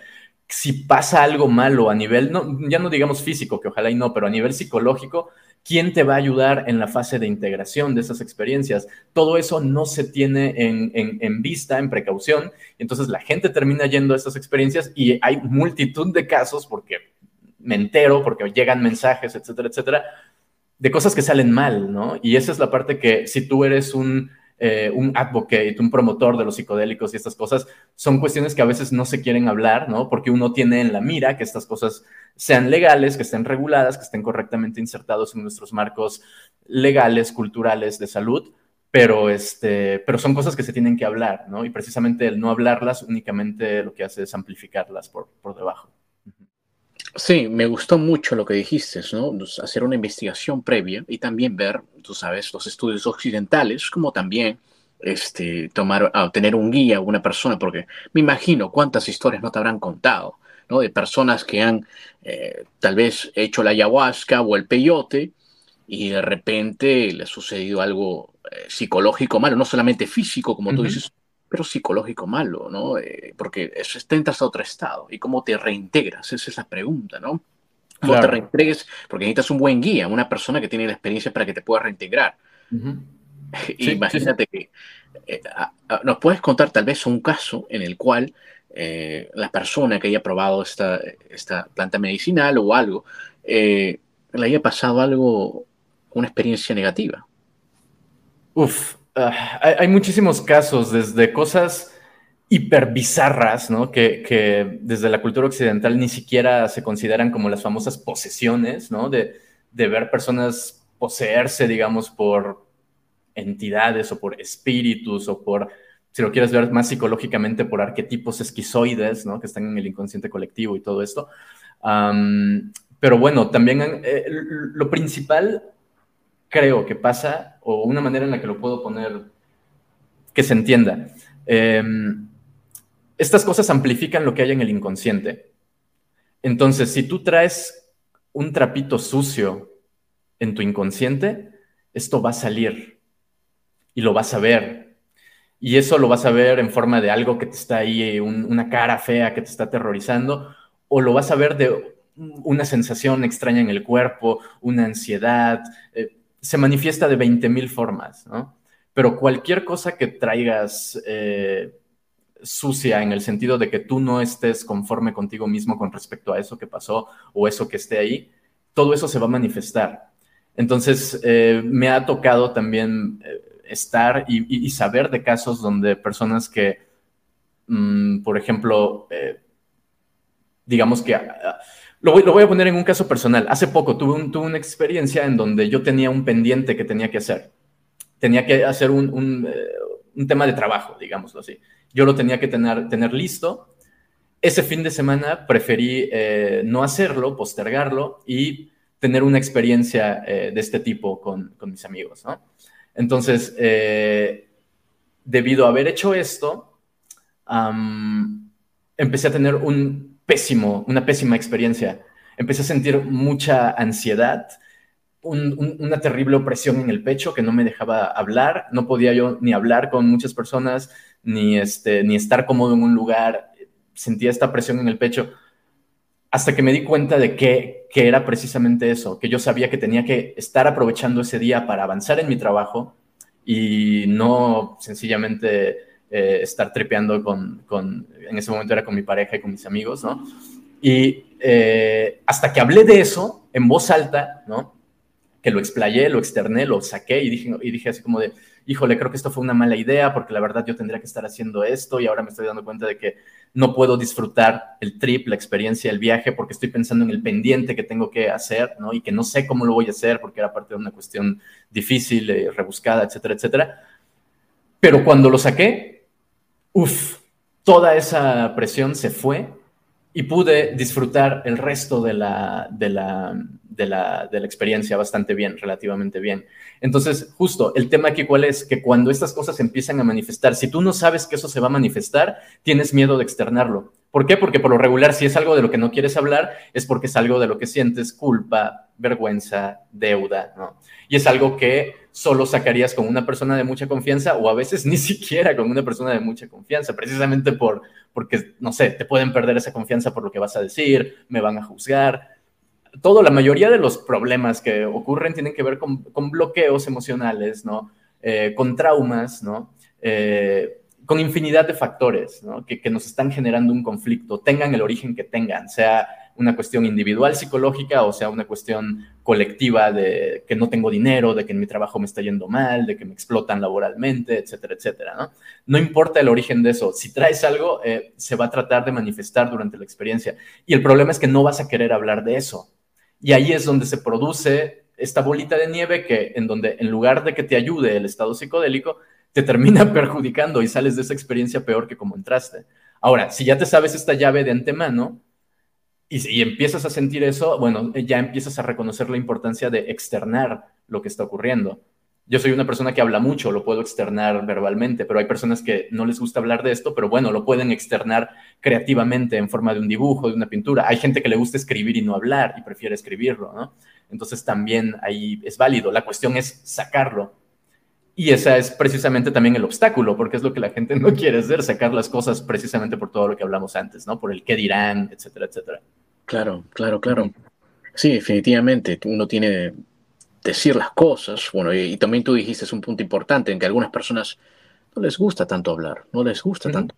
Si pasa algo malo a nivel, no, ya no digamos físico, que ojalá y no, pero a nivel psicológico, ¿quién te va a ayudar en la fase de integración de esas experiencias? Todo eso no se tiene en, en, en vista, en precaución. Entonces la gente termina yendo a esas experiencias y hay multitud de casos, porque me entero, porque llegan mensajes, etcétera, etcétera, de cosas que salen mal, ¿no? Y esa es la parte que si tú eres un, eh, un advocate, un promotor de los psicodélicos y estas cosas, son cuestiones que a veces no se quieren hablar, ¿no? Porque uno tiene en la mira que estas cosas sean legales, que estén reguladas, que estén correctamente insertados en nuestros marcos legales, culturales, de salud, pero, este, pero son cosas que se tienen que hablar, ¿no? Y precisamente el no hablarlas únicamente lo que hace es amplificarlas por, por debajo. Sí, me gustó mucho lo que dijiste, ¿no? Hacer una investigación previa y también ver, tú sabes, los estudios occidentales, como también este, tomar, tener un guía, una persona, porque me imagino cuántas historias no te habrán contado, ¿no? De personas que han eh, tal vez hecho la ayahuasca o el peyote y de repente le ha sucedido algo eh, psicológico malo, no solamente físico, como tú dices, pero psicológico malo, ¿no? Eh, porque eso, entras a otro estado. ¿Y cómo te reintegras? Esa es la pregunta, ¿no? ¿Cómo te reintegres? Porque necesitas un buen guía, una persona que tiene la experiencia para que te pueda reintegrar. (laughs) Imagínate que eh, nos puedes contar tal vez un caso en el cual eh, la persona que haya probado esta, esta planta medicinal o algo, le haya pasado algo, una experiencia negativa. Uf, Ah, hay, muchísimos casos, desde cosas hiper bizarras, ¿no? Que, desde la cultura occidental ni siquiera se consideran como las famosas posesiones, ¿no? De, de ver personas poseerse, digamos, por entidades o por espíritus o por, si lo quieres ver más psicológicamente, por arquetipos esquizoides, ¿no? Que están en el inconsciente colectivo y todo esto. pero bueno, también eh, lo principal creo que pasa, o una manera en la que lo puedo poner que se entienda. Em, estas cosas amplifican lo que hay en el inconsciente. Entonces, si tú traes un trapito sucio en tu inconsciente, esto va a salir y lo vas a ver. Y eso lo vas a ver en forma de algo que te está ahí, una cara fea que te está aterrorizando, o lo vas a ver de una sensación extraña en el cuerpo, una ansiedad. Eh, se manifiesta de 20 mil formas, ¿no? Pero cualquier cosa que traigas eh, sucia en el sentido de que tú no estés conforme contigo mismo con respecto a eso que pasó o eso que esté ahí, todo eso se va a manifestar. Entonces, eh, me ha tocado también eh, estar y, saber de casos donde personas que, mm, por ejemplo, digamos que... Ah, ah, lo voy, a poner en un caso personal. Hace poco tuve, tuve, una experiencia en donde yo tenía un pendiente que tenía que hacer. Tenía que hacer un, un, tema de trabajo, digámoslo así. Yo lo tenía que tener, tener listo. Ese fin de semana preferí no hacerlo, postergarlo y tener una experiencia eh, de este tipo con, con mis amigos, ¿no? Entonces, eh, debido a haber hecho esto, empecé a tener un pésimo, una pésima experiencia. Empecé a sentir mucha ansiedad, una terrible opresión en el pecho que no me dejaba hablar, no podía yo ni hablar con muchas personas, ni, este, ni estar cómodo en un lugar, sentía esta presión en el pecho hasta que me di cuenta de que, era precisamente eso, que yo sabía que tenía que estar aprovechando ese día para avanzar en mi trabajo y no sencillamente eh, estar trepeando con, en ese momento era con mi pareja y con mis amigos, ¿no? Y eh, hasta que hablé de eso en voz alta, ¿no? Que lo explayé, lo externé, lo saqué y dije, y dije así como de, híjole, creo que esto fue una mala idea porque la verdad yo tendría que estar haciendo esto y ahora me estoy dando cuenta de que no puedo disfrutar el trip, la experiencia, el viaje porque estoy pensando en el pendiente que tengo que hacer, ¿no? Y que no sé cómo lo voy a hacer porque era parte de una cuestión difícil, eh, rebuscada, etcétera, etcétera. Pero cuando lo saqué, uff, toda esa presión se fue y pude disfrutar el resto de la, de la, de la, de la experiencia bastante bien, relativamente bien. Entonces, justo, el tema aquí cuál es, que cuando estas cosas empiezan a manifestar, si tú no sabes que eso se va a manifestar, tienes miedo de externarlo. ¿Por qué? Porque por lo regular, si es algo de lo que no quieres hablar, es porque es algo de lo que sientes culpa, vergüenza, deuda, ¿no? Y es algo que solo sacarías con una persona de mucha confianza o a veces ni (laughs) siquiera con una persona de mucha confianza, precisamente por, porque, no sé, te pueden perder esa confianza por lo que vas a decir, me van a juzgar, todo, la mayoría de los problemas que ocurren tienen que ver con, bloqueos emocionales, ¿no? Eh, con traumas, ¿no? Eh, con infinidad de factores ¿no? que, nos están generando un conflicto, tengan el origen que tengan, sea una cuestión individual psicológica o sea una cuestión colectiva de que no tengo dinero, de que en mi trabajo me está yendo mal, de que me explotan laboralmente, etcétera, etcétera. No, no importa el origen de eso, si traes algo, eh, se va a tratar de manifestar durante la experiencia. Y el problema es que no vas a querer hablar de eso. Y ahí es donde se produce esta bolita de nieve que en donde en lugar de que te ayude el estado psicodélico, te termina (laughs) perjudicando y sales de esa experiencia peor que como entraste. Ahora, si ya te sabes esta llave de antemano y, y empiezas a sentir eso, bueno, ya empiezas a reconocer la importancia de externar lo que está ocurriendo. Yo soy una persona que habla mucho, lo puedo externar verbalmente, pero hay personas que no les gusta hablar de esto, pero bueno, lo pueden externar creativamente en forma de un dibujo, de una pintura. Hay gente que le gusta escribir y no hablar y prefiere escribirlo, ¿no? Entonces también ahí es válido. La cuestión es sacarlo. Y ese es precisamente también el obstáculo, porque es lo que la gente no quiere hacer, sacar las cosas precisamente por todo lo que hablamos antes, ¿no? Por el qué dirán, etcétera, etcétera. Claro, claro, claro. Sí, definitivamente. Uno tiene decir las cosas. Bueno, y, también tú dijiste es un punto importante en que a algunas personas no les gusta tanto hablar, no les gusta tanto.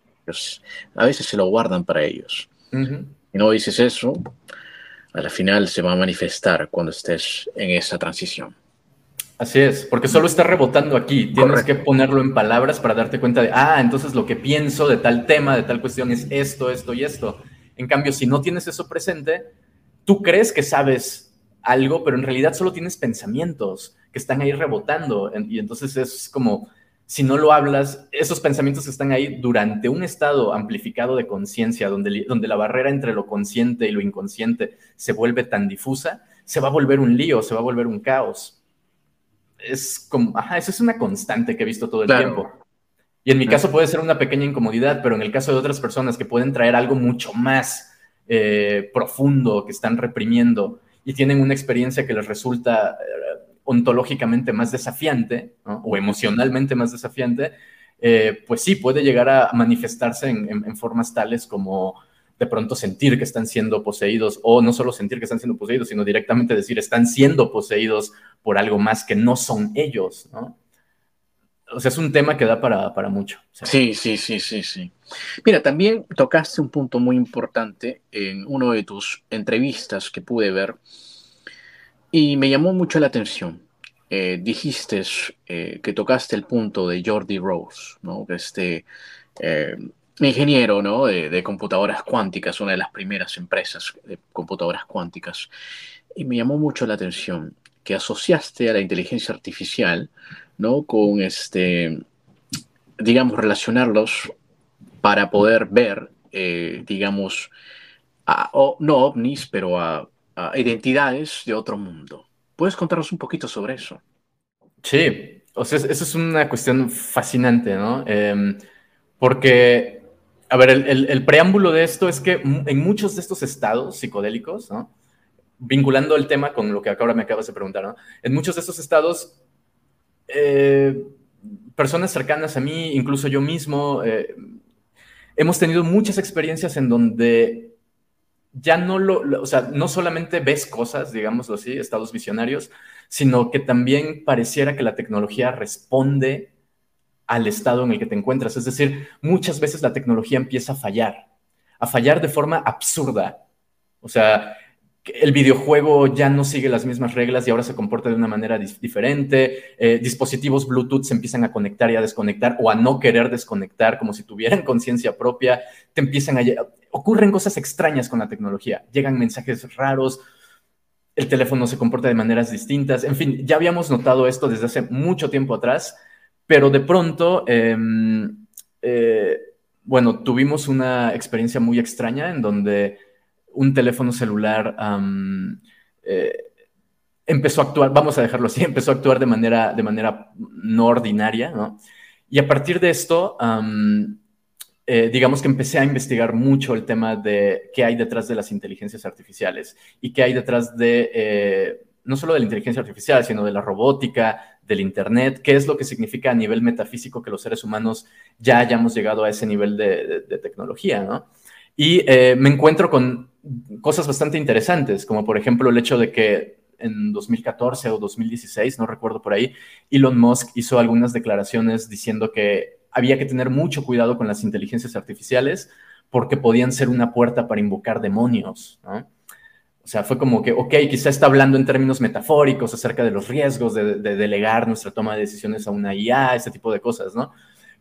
a veces se lo guardan para ellos. Y no dices eso, a la final se va a manifestar cuando estés en esa transición. Así es, porque solo está rebotando aquí. Tienes que ponerlo en palabras para darte cuenta de, ah, entonces lo que pienso de tal tema, de tal cuestión es esto, esto y esto. En cambio, si no tienes eso presente, tú crees que sabes algo, pero en realidad solo tienes pensamientos que están ahí rebotando. Y entonces es como, si no lo hablas, esos pensamientos que están ahí durante un estado amplificado de conciencia, donde, donde la barrera entre lo consciente y lo inconsciente se vuelve tan difusa, se va a volver un lío, se va a volver un caos es como, ajá, eso es una constante que he visto todo el tiempo. Y en mi caso puede ser una pequeña incomodidad, pero en el caso de otras personas que pueden traer algo mucho más eh, profundo, que están reprimiendo y tienen una experiencia que les resulta eh, ontológicamente más desafiante o emocionalmente más desafiante, eh, pues sí, puede llegar a manifestarse en formas tales como de pronto sentir que están siendo poseídos o no solo sentir que están siendo poseídos, sino directamente decir están siendo poseídos por algo más que no son ellos, ¿no? O sea, es un tema que da para, mucho. Sí, sí, sí, sí, sí. Mira, también tocaste un punto muy importante en una de tus entrevistas que pude ver y me llamó mucho la atención. Eh, dijiste eh, que tocaste el punto de Jordi Rose, ¿no? Este, eh, ingeniero ¿no? de, computadoras cuánticas, una de las primeras empresas de computadoras cuánticas. Y me llamó mucho la atención que asociaste a la inteligencia artificial ¿no? con, este, digamos, relacionarlos para poder ver, eh, digamos, no ovnis, pero a, identidades de otro mundo. ¿Puedes contarnos un poquito sobre eso? Sí, o sea, eso es una cuestión fascinante, ¿no? Em, porque a ver, el, preámbulo de esto es que en muchos de estos estados psicodélicos, ¿no? vinculando el tema con lo que ahora me acabas de preguntar, ¿no? en muchos de estos estados, eh, personas cercanas a mí, incluso yo mismo, eh, hemos tenido muchas experiencias en donde ya no lo, o sea, no solamente ves cosas, digámoslo así, estados visionarios, sino que también pareciera que la tecnología responde al estado en el que te encuentras. Es decir, muchas veces la tecnología empieza a fallar, a fallar de forma absurda. O sea, el videojuego ya no sigue las mismas reglas y ahora se comporta de una manera diferente. Eh, dispositivos Bluetooth se empiezan a conectar y a desconectar o a no querer desconectar como si tuvieran (laughs) conciencia propia. Te empiezan a... Ocurren cosas extrañas con la tecnología. Llegan mensajes raros. El teléfono se comporta de maneras distintas. En fin, ya habíamos notado esto desde hace mucho tiempo atrás pero de pronto, em, eh, bueno, tuvimos una experiencia muy extraña en donde un teléfono celular eh, empezó a actuar, vamos a dejarlo así, (laughs) empezó a actuar de manera, de manera no ordinaria, ¿no? Y a partir de esto, eh, digamos que empecé a investigar mucho el tema de qué hay detrás de las inteligencias artificiales y qué hay detrás de, no solo de la inteligencia artificial, sino de la robótica, del Internet, qué es lo que significa a nivel metafísico que los seres humanos ya hayamos llegado a ese nivel de, tecnología, ¿no? Y eh, me encuentro con cosas bastante interesantes, como por ejemplo el hecho de que en 2014 o 2016, no recuerdo por ahí, Elon Musk hizo algunas declaraciones diciendo que había que tener mucho cuidado con las inteligencias artificiales porque podían ser una puerta para invocar demonios, ¿no? O sea, fue como que, ok, quizá está hablando en términos metafóricos acerca de los riesgos de, delegar nuestra toma de decisiones a una IA, ese tipo de cosas, ¿no?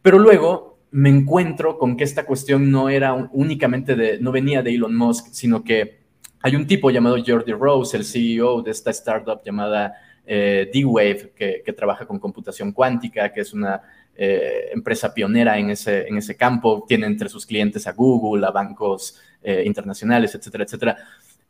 Pero luego me encuentro con que esta cuestión no era únicamente de, no venía de Elon Musk, sino que hay un tipo llamado Jordi Rose, el CEO de esta startup llamada eh, D-Wave, que, trabaja con computación cuántica, que es una eh, empresa pionera en ese, en ese campo, tiene entre sus clientes a Google, a bancos eh, internacionales, etcétera, etcétera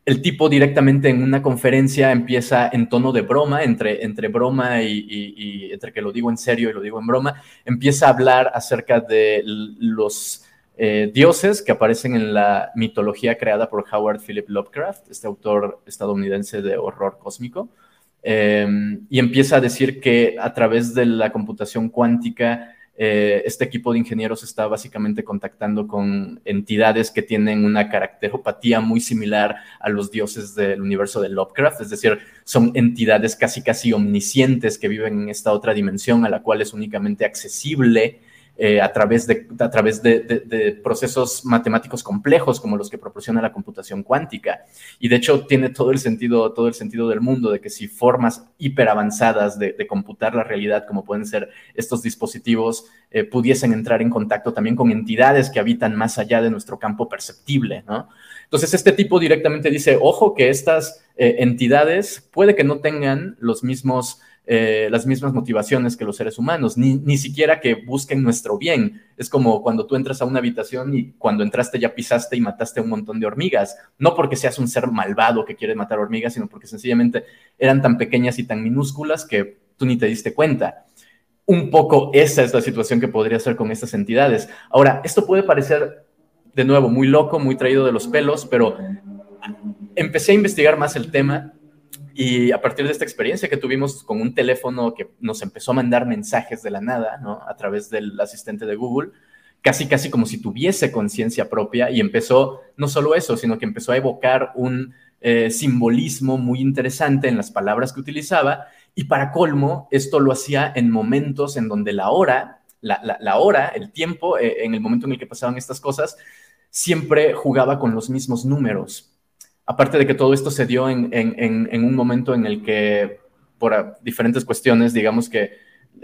el tipo directamente en una conferencia empieza en tono de broma, entre, entre broma y, entre que lo digo en serio y lo digo en broma, empieza a hablar acerca de los eh, dioses que aparecen en la mitología creada por Howard Philip Lovecraft, este autor estadounidense de horror cósmico, em, y empieza a decir que a través de la computación cuántica, eh, este equipo de ingenieros está básicamente contactando con entidades que tienen una caracteropatía muy similar a los dioses del universo de Lovecraft, es decir, son entidades casi casi omniscientes que viven en esta otra dimensión a la cual es únicamente accesible eh, a través, de, a través de, procesos matemáticos complejos como los que proporciona la computación cuántica. Y de hecho tiene todo el sentido, todo el sentido del mundo de que si formas hiperavanzadas de, de computar la realidad, como pueden ser estos dispositivos, eh, pudiesen entrar en contacto también con entidades que habitan más allá de nuestro campo perceptible, ¿no? Entonces, este tipo directamente dice, ojo que estas eh, entidades puede que no tengan los mismos eh, las mismas motivaciones que los seres humanos, ni, ni siquiera que busquen nuestro bien. Es como cuando tú entras a una habitación y cuando entraste ya pisaste y mataste a un montón de hormigas, no porque seas un ser malvado que quiere matar hormigas, sino porque sencillamente eran tan pequeñas y tan minúsculas que tú ni te diste cuenta. Un poco esa es la situación que podría ser con estas entidades. Ahora, esto puede parecer de nuevo muy loco, muy traído de los pelos, pero empecé a investigar más el tema y a partir de esta experiencia que tuvimos con un teléfono que nos empezó a mandar mensajes de la nada, ¿no? A través del asistente de Google, casi casi como si tuviese conciencia propia y empezó, no solo eso, sino que empezó a evocar un eh, simbolismo muy interesante en las palabras que utilizaba y para colmo, esto lo hacía en momentos en donde la hora, la, hora, el tiempo, eh, en el momento en el que pasaban estas cosas, siempre jugaba con los mismos números. Aparte de que todo esto se dio en, un momento en el que, por diferentes cuestiones, digamos que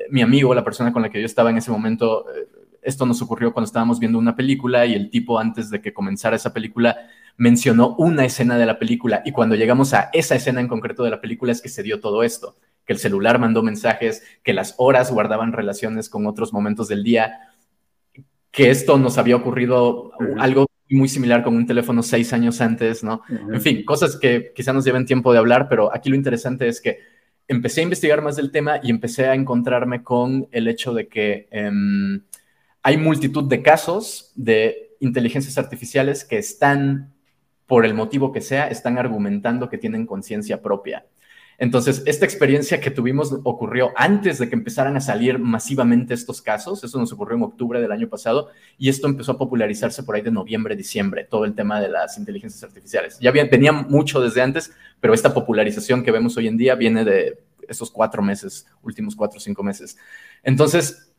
mi amigo, la persona con la que yo estaba en ese momento, eh, esto nos ocurrió cuando estábamos viendo una película y el tipo antes de que comenzara esa película mencionó una escena de la película. Y cuando llegamos a esa escena en concreto de la película es que se dio todo esto, que el celular mandó mensajes, que las horas guardaban relaciones con otros momentos del día, que esto nos había ocurrido algo muy similar con un teléfono seis años antes, ¿no? En fin, cosas que quizá nos lleven tiempo de hablar, pero aquí lo interesante es que empecé a investigar más del tema y empecé a encontrarme con el hecho de que em, hay multitud de casos de inteligencias artificiales que están, por el motivo que sea, están argumentando que tienen conciencia propia. Entonces, esta experiencia que tuvimos ocurrió antes de que empezaran a salir masivamente estos casos. Eso nos ocurrió en octubre del año pasado y esto empezó a popularizarse por ahí de noviembre, diciembre, todo el tema de las inteligencias artificiales. Ya venía mucho desde antes, pero esta popularización que vemos hoy en día viene de esos cuatro meses, últimos cuatro o cinco meses. Entonces,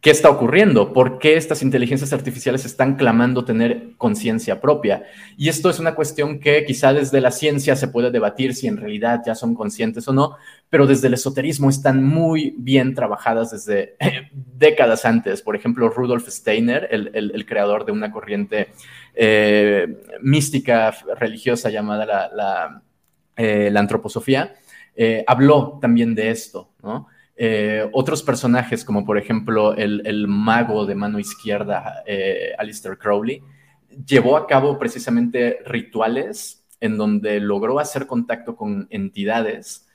¿Qué está ocurriendo? ¿Por qué estas inteligencias artificiales están clamando tener conciencia propia? Y esto es una cuestión que quizá desde la ciencia se puede debatir si en realidad ya son conscientes o no, pero desde el esoterismo están muy bien trabajadas desde (laughs) décadas antes. Por ejemplo, Rudolf Steiner, el, creador de una corriente eh, mística religiosa llamada la, eh, antroposofía, eh, habló también de esto, ¿no? Eh, otros personajes, como por ejemplo el, mago de mano izquierda, eh, Alistair Crowley, llevó a cabo precisamente rituales en donde logró hacer contacto con entidades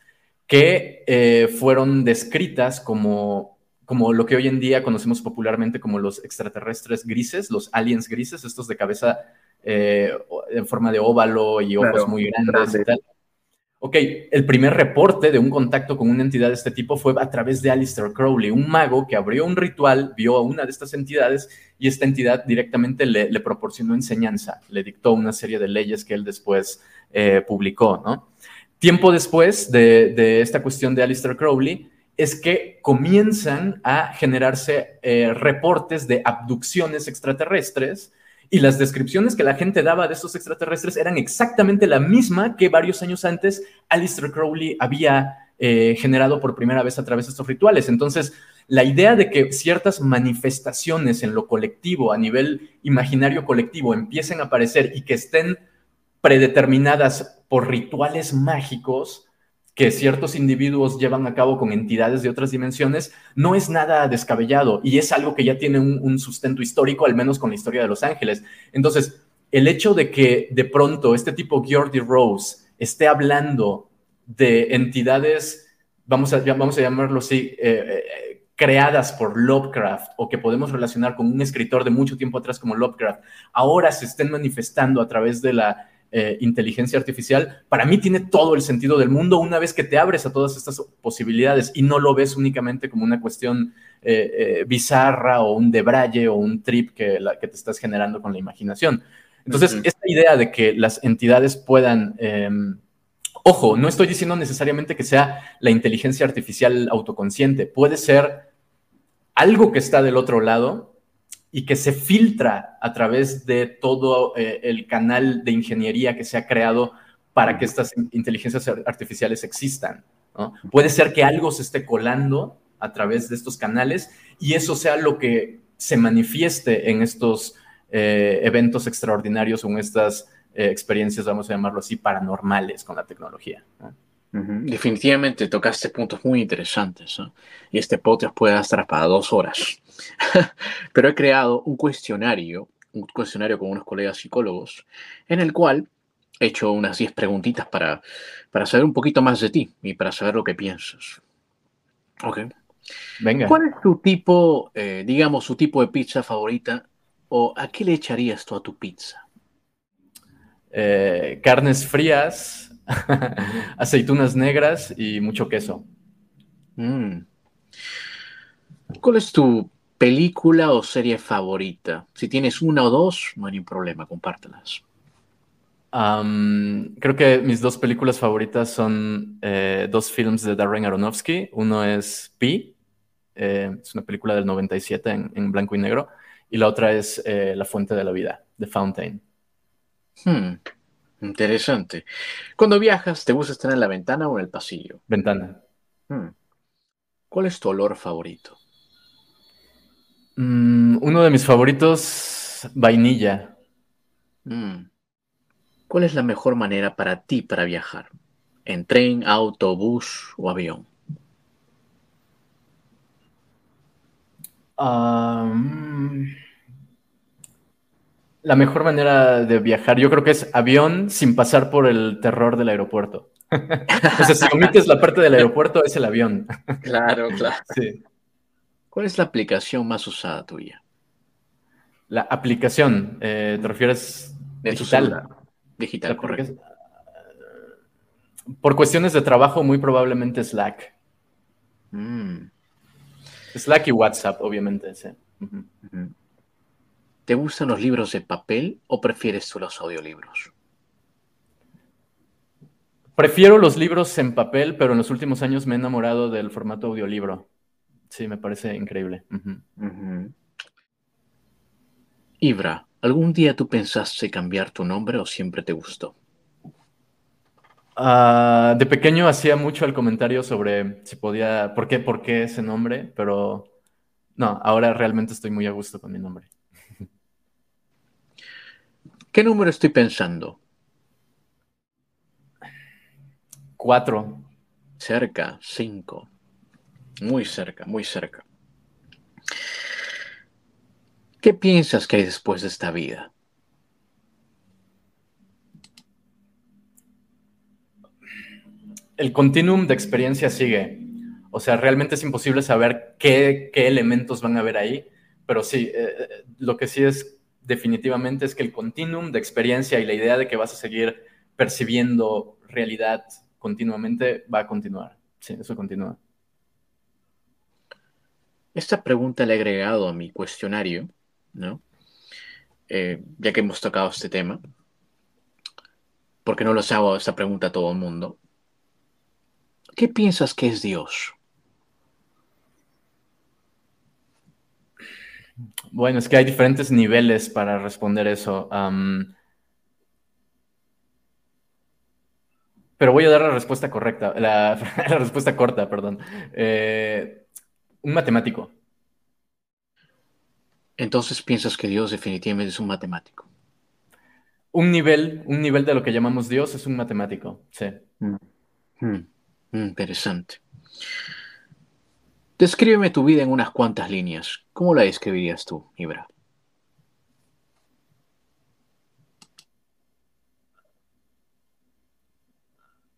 que eh, fueron descritas como, como lo que hoy en día conocemos popularmente como los extraterrestres grises, los aliens grises, estos de cabeza en forma de óvalo y ojos muy grandes y tal Ok, el primer reporte de un contacto con una entidad de este tipo fue a través de Alistair Crowley, un mago que abrió un ritual, vio a una de estas entidades y esta entidad directamente le, proporcionó enseñanza, le dictó una serie de leyes que él después eh, publicó, ¿no? Tiempo después de, esta cuestión de Alistair Crowley, es que comienzan a generarse eh, reportes de abducciones extraterrestres y las descripciones que la gente daba de estos extraterrestres eran exactamente la misma que varios años antes Alistair Crowley había eh, generado por primera vez a través de estos rituales. Entonces, la idea de que ciertas manifestaciones en lo colectivo, a nivel imaginario colectivo, empiecen a aparecer y que estén predeterminadas por rituales mágicos, que ciertos individuos llevan a cabo con entidades de otras dimensiones no es nada descabellado y es algo que ya tiene un, sustento histórico, al menos con la historia de Los Ángeles. Entonces, el hecho de que de pronto este tipo Geordie Rose esté hablando de entidades, vamos a, vamos a llamarlo así, eh, eh, creadas por Lovecraft o que podemos relacionar con un escritor de mucho tiempo atrás como Lovecraft, ahora se estén manifestando a través de la eh, inteligencia artificial, para mí tiene todo el sentido del mundo una vez que te abres a todas estas posibilidades y no lo ves únicamente como una cuestión eh, eh, bizarra o un debraye o un trip que, la, que te estás generando con la imaginación. Entonces, esta idea de que las entidades puedan... Em, ojo, no estoy diciendo necesariamente que sea la inteligencia artificial autoconsciente, puede ser algo que está del otro lado y que se filtra a través de todo eh, el canal de ingeniería que se ha creado para que estas inteligencias artificiales existan. Puede ser que algo se esté colando a través de estos canales y eso sea lo que se manifieste en estos eh, eventos extraordinarios o en estas eh, experiencias, vamos a llamarlo así, paranormales con la tecnología. Definitivamente tocaste puntos muy interesantes y este podcast puede estar para dos horas. (laughs) Pero he creado un cuestionario, un cuestionario con unos colegas psicólogos, en el cual he hecho unas 10 preguntitas para, para saber un poquito más de ti y para saber lo que piensas. Ok. Venga. ¿Cuál es tu tipo, eh, digamos, su tipo de pizza favorita o a qué le echarías tú a tu pizza? Eh, carnes frías, (laughs) aceitunas negras y mucho queso. Mm. ¿Cuál es tu película o serie favorita? Si tienes una o dos, no hay ningún problema, compártelas. creo que mis dos películas favoritas son eh, dos films de Darren Aronofsky. Uno es Pi, eh, es una película del 97 en, blanco y negro, y la otra es eh, La Fuente de la Vida, The Fountain. Hmm. Interesante. Cuando viajas, ¿te gusta estar en la ventana o en el pasillo? Ventana. Hmm. ¿Cuál es tu olor favorito? Mm, uno de mis favoritos, vainilla. Hmm. ¿Cuál es la mejor manera para ti para viajar? ¿En tren, autobús o avión? La mejor manera de viajar, yo creo que es avión sin pasar por el terror del aeropuerto. (laughs) o sea, si omites la parte del aeropuerto, es el avión. claro, (laughs) claro. ¿Cuál es la aplicación más usada tuya? La aplicación, eh, ¿te refieres de digital? Digital, correcto. Por cuestiones de trabajo, muy probablemente Slack. Mm. Slack y WhatsApp, obviamente, sí. ¿Te gustan los libros de papel o prefieres tú los audiolibros? Prefiero los libros en papel, pero en los últimos años me he enamorado del formato audiolibro. Sí, me parece increíble. Ibra, ¿algún día tú pensaste cambiar tu nombre o siempre te gustó? Ah, de pequeño hacía mucho el comentario sobre si podía, por qué, por qué ese nombre, pero no, ahora realmente estoy muy a gusto con mi nombre. ¿Qué número estoy pensando? Cuatro. Cerca, cinco. Muy cerca, muy cerca. ¿Qué piensas que hay después de esta vida? El continuum de experiencia sigue. O sea, realmente es imposible saber qué, elementos van a haber ahí, pero sí, eh, eh, lo que sí es definitivamente es que el continuum de experiencia y la idea de que vas a seguir percibiendo realidad continuamente va a continuar. Sí, eso continúa. Esta pregunta la he agregado a mi cuestionario, ¿no? Eh, ya que hemos tocado este tema, porque no los hago esta pregunta a todo el mundo. ¿Qué piensas que es Dios? Bueno, es que hay diferentes niveles para responder eso. pero voy a dar la respuesta correcta, (laughs) la, respuesta corta, perdón. Eh, un matemático. Entonces piensas que Dios definitivamente es un matemático. Un nivel, un nivel de lo que llamamos Dios es un matemático, sí. Mm. Mm. Mm, interesante. Descríbeme tu vida en unas cuantas líneas. ¿Cómo la describirías tú, Ibra?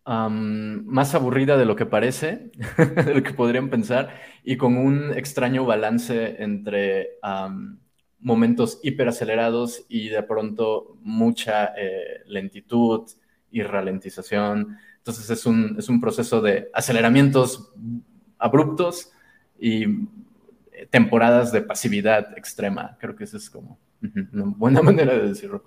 más aburrida de lo que parece, (laughs) de lo que podrían pensar, y con un extraño balance entre momentos hiperacelerados y de pronto mucha eh, lentitud y ralentización. Entonces es un, es un proceso de aceleramientos abruptos y temporadas de pasividad extrema. Creo que esa es como una buena (laughs) manera de decirlo.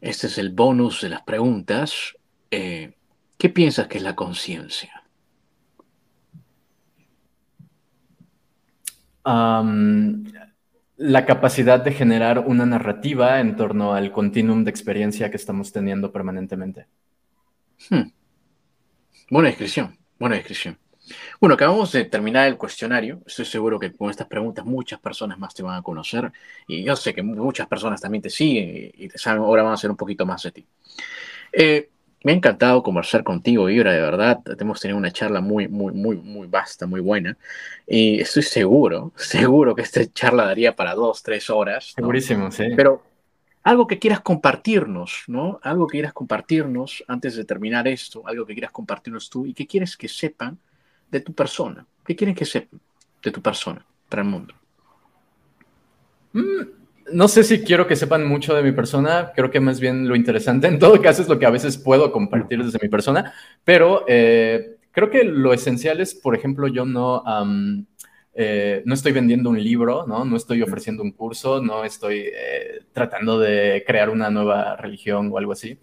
Este es el bonus de las preguntas. Eh, ¿Qué piensas que es la conciencia? la capacidad de generar una narrativa en torno al continuum de experiencia que estamos teniendo permanentemente. Hmm. Buena descripción, buena descripción. Bueno, acabamos de terminar el cuestionario. Estoy seguro que con estas preguntas muchas personas más te van a conocer. Y yo sé que muchas personas también te siguen y te saben, ahora van a hacer un poquito más de ti. Eh, me ha encantado conversar contigo, Ibra, de verdad. Hemos tenido una charla muy, muy, muy, muy vasta, muy buena. Y estoy seguro, (laughs) seguro que esta charla daría para dos, tres horas. Segurísimo, sí. Pero algo que quieras compartirnos, ¿no? Algo que quieras compartirnos antes de terminar esto, algo que quieras compartirnos tú y que quieres que sepan de tu persona. ¿Qué quieren que sepan de tu persona para el mundo? Mm, no sé si quiero que sepan mucho de mi persona, creo que más bien lo interesante en todo caso es lo que a veces puedo compartir desde mi persona, pero eh, creo que lo esencial es, por ejemplo, yo no, eh, no estoy vendiendo un libro, ¿no? no estoy ofreciendo un curso, no estoy eh, tratando de crear una nueva religión o algo así.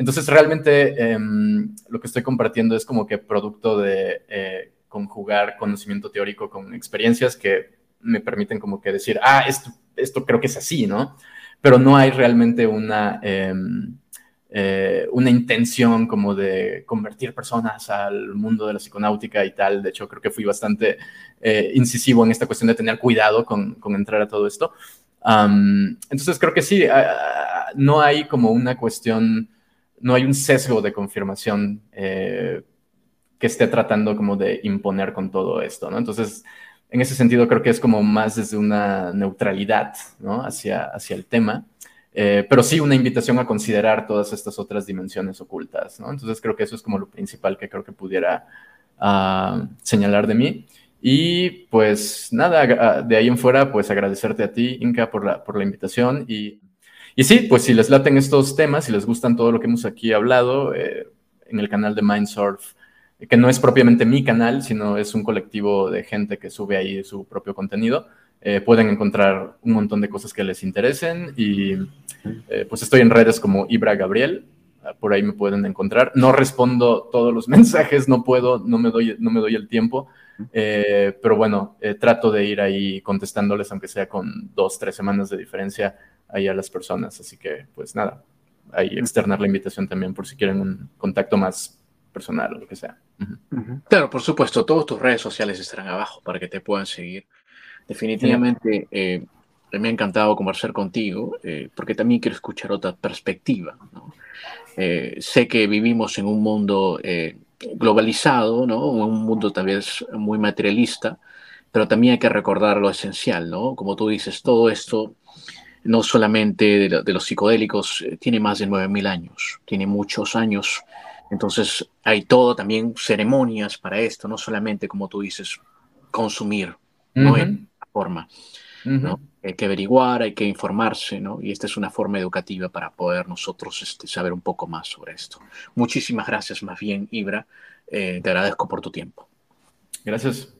Entonces, realmente em, lo que estoy compartiendo es como que producto de conjugar conocimiento teórico con experiencias que me permiten como que decir, ah, esto, esto creo que es así, ¿no? Pero no hay realmente una, em, eh, una intención como de convertir personas al mundo de la psiconáutica y tal. De hecho, creo que fui bastante eh, incisivo en esta cuestión de tener cuidado con, con entrar a todo esto. entonces, creo que sí, no hay como una cuestión, no hay un sesgo de confirmación eh, que esté tratando como de imponer con todo esto, ¿no? Entonces, en ese sentido creo que es como más desde una neutralidad ¿no? hacia, hacia el tema, eh, pero sí una invitación a considerar todas estas otras dimensiones ocultas. ¿no? Entonces creo que eso es como lo principal que creo que pudiera uh, señalar de mí. Y pues nada, de ahí en fuera, pues agradecerte a ti, Inca, por la, por la invitación. Y, y sí, pues si les laten estos temas, si les gustan todo lo que hemos aquí hablado, eh, en el canal de Mindsurf que no es propiamente mi canal, sino es un colectivo de gente que sube ahí su propio contenido. Eh, pueden encontrar un montón de cosas que les interesen y eh, pues estoy en redes como Ibra Gabriel, ah, por ahí me pueden encontrar. No respondo todos los (laughs) mensajes, no puedo, no me doy, no me doy el tiempo, pero bueno, trato de ir ahí contestándoles, aunque sea con dos, tres semanas de diferencia ahí a las personas. Así que pues nada, ahí externar la invitación también por si quieren un contacto más personal o lo que sea. Claro, por supuesto, todas tus redes sociales estarán abajo para que te puedan seguir. Definitivamente eh, me ha encantado conversar contigo eh, porque también quiero escuchar otra perspectiva. Eh, sé que vivimos en un mundo globalizado, ¿no? un mundo tal vez muy materialista, pero también hay que recordar lo esencial, ¿no? Como tú dices, todo esto no solamente de, de los psicodélicos tiene más de 9.000 años, tiene muchos años entonces hay todo también ceremonias para esto, no solamente como tú dices, consumir, no la forma. ¿no? Hay que averiguar, hay que informarse, ¿no? Y esta es una forma educativa para poder nosotros este, saber un poco más sobre esto. Muchísimas gracias, más bien, Ibra. Eh, te agradezco por tu tiempo. Gracias.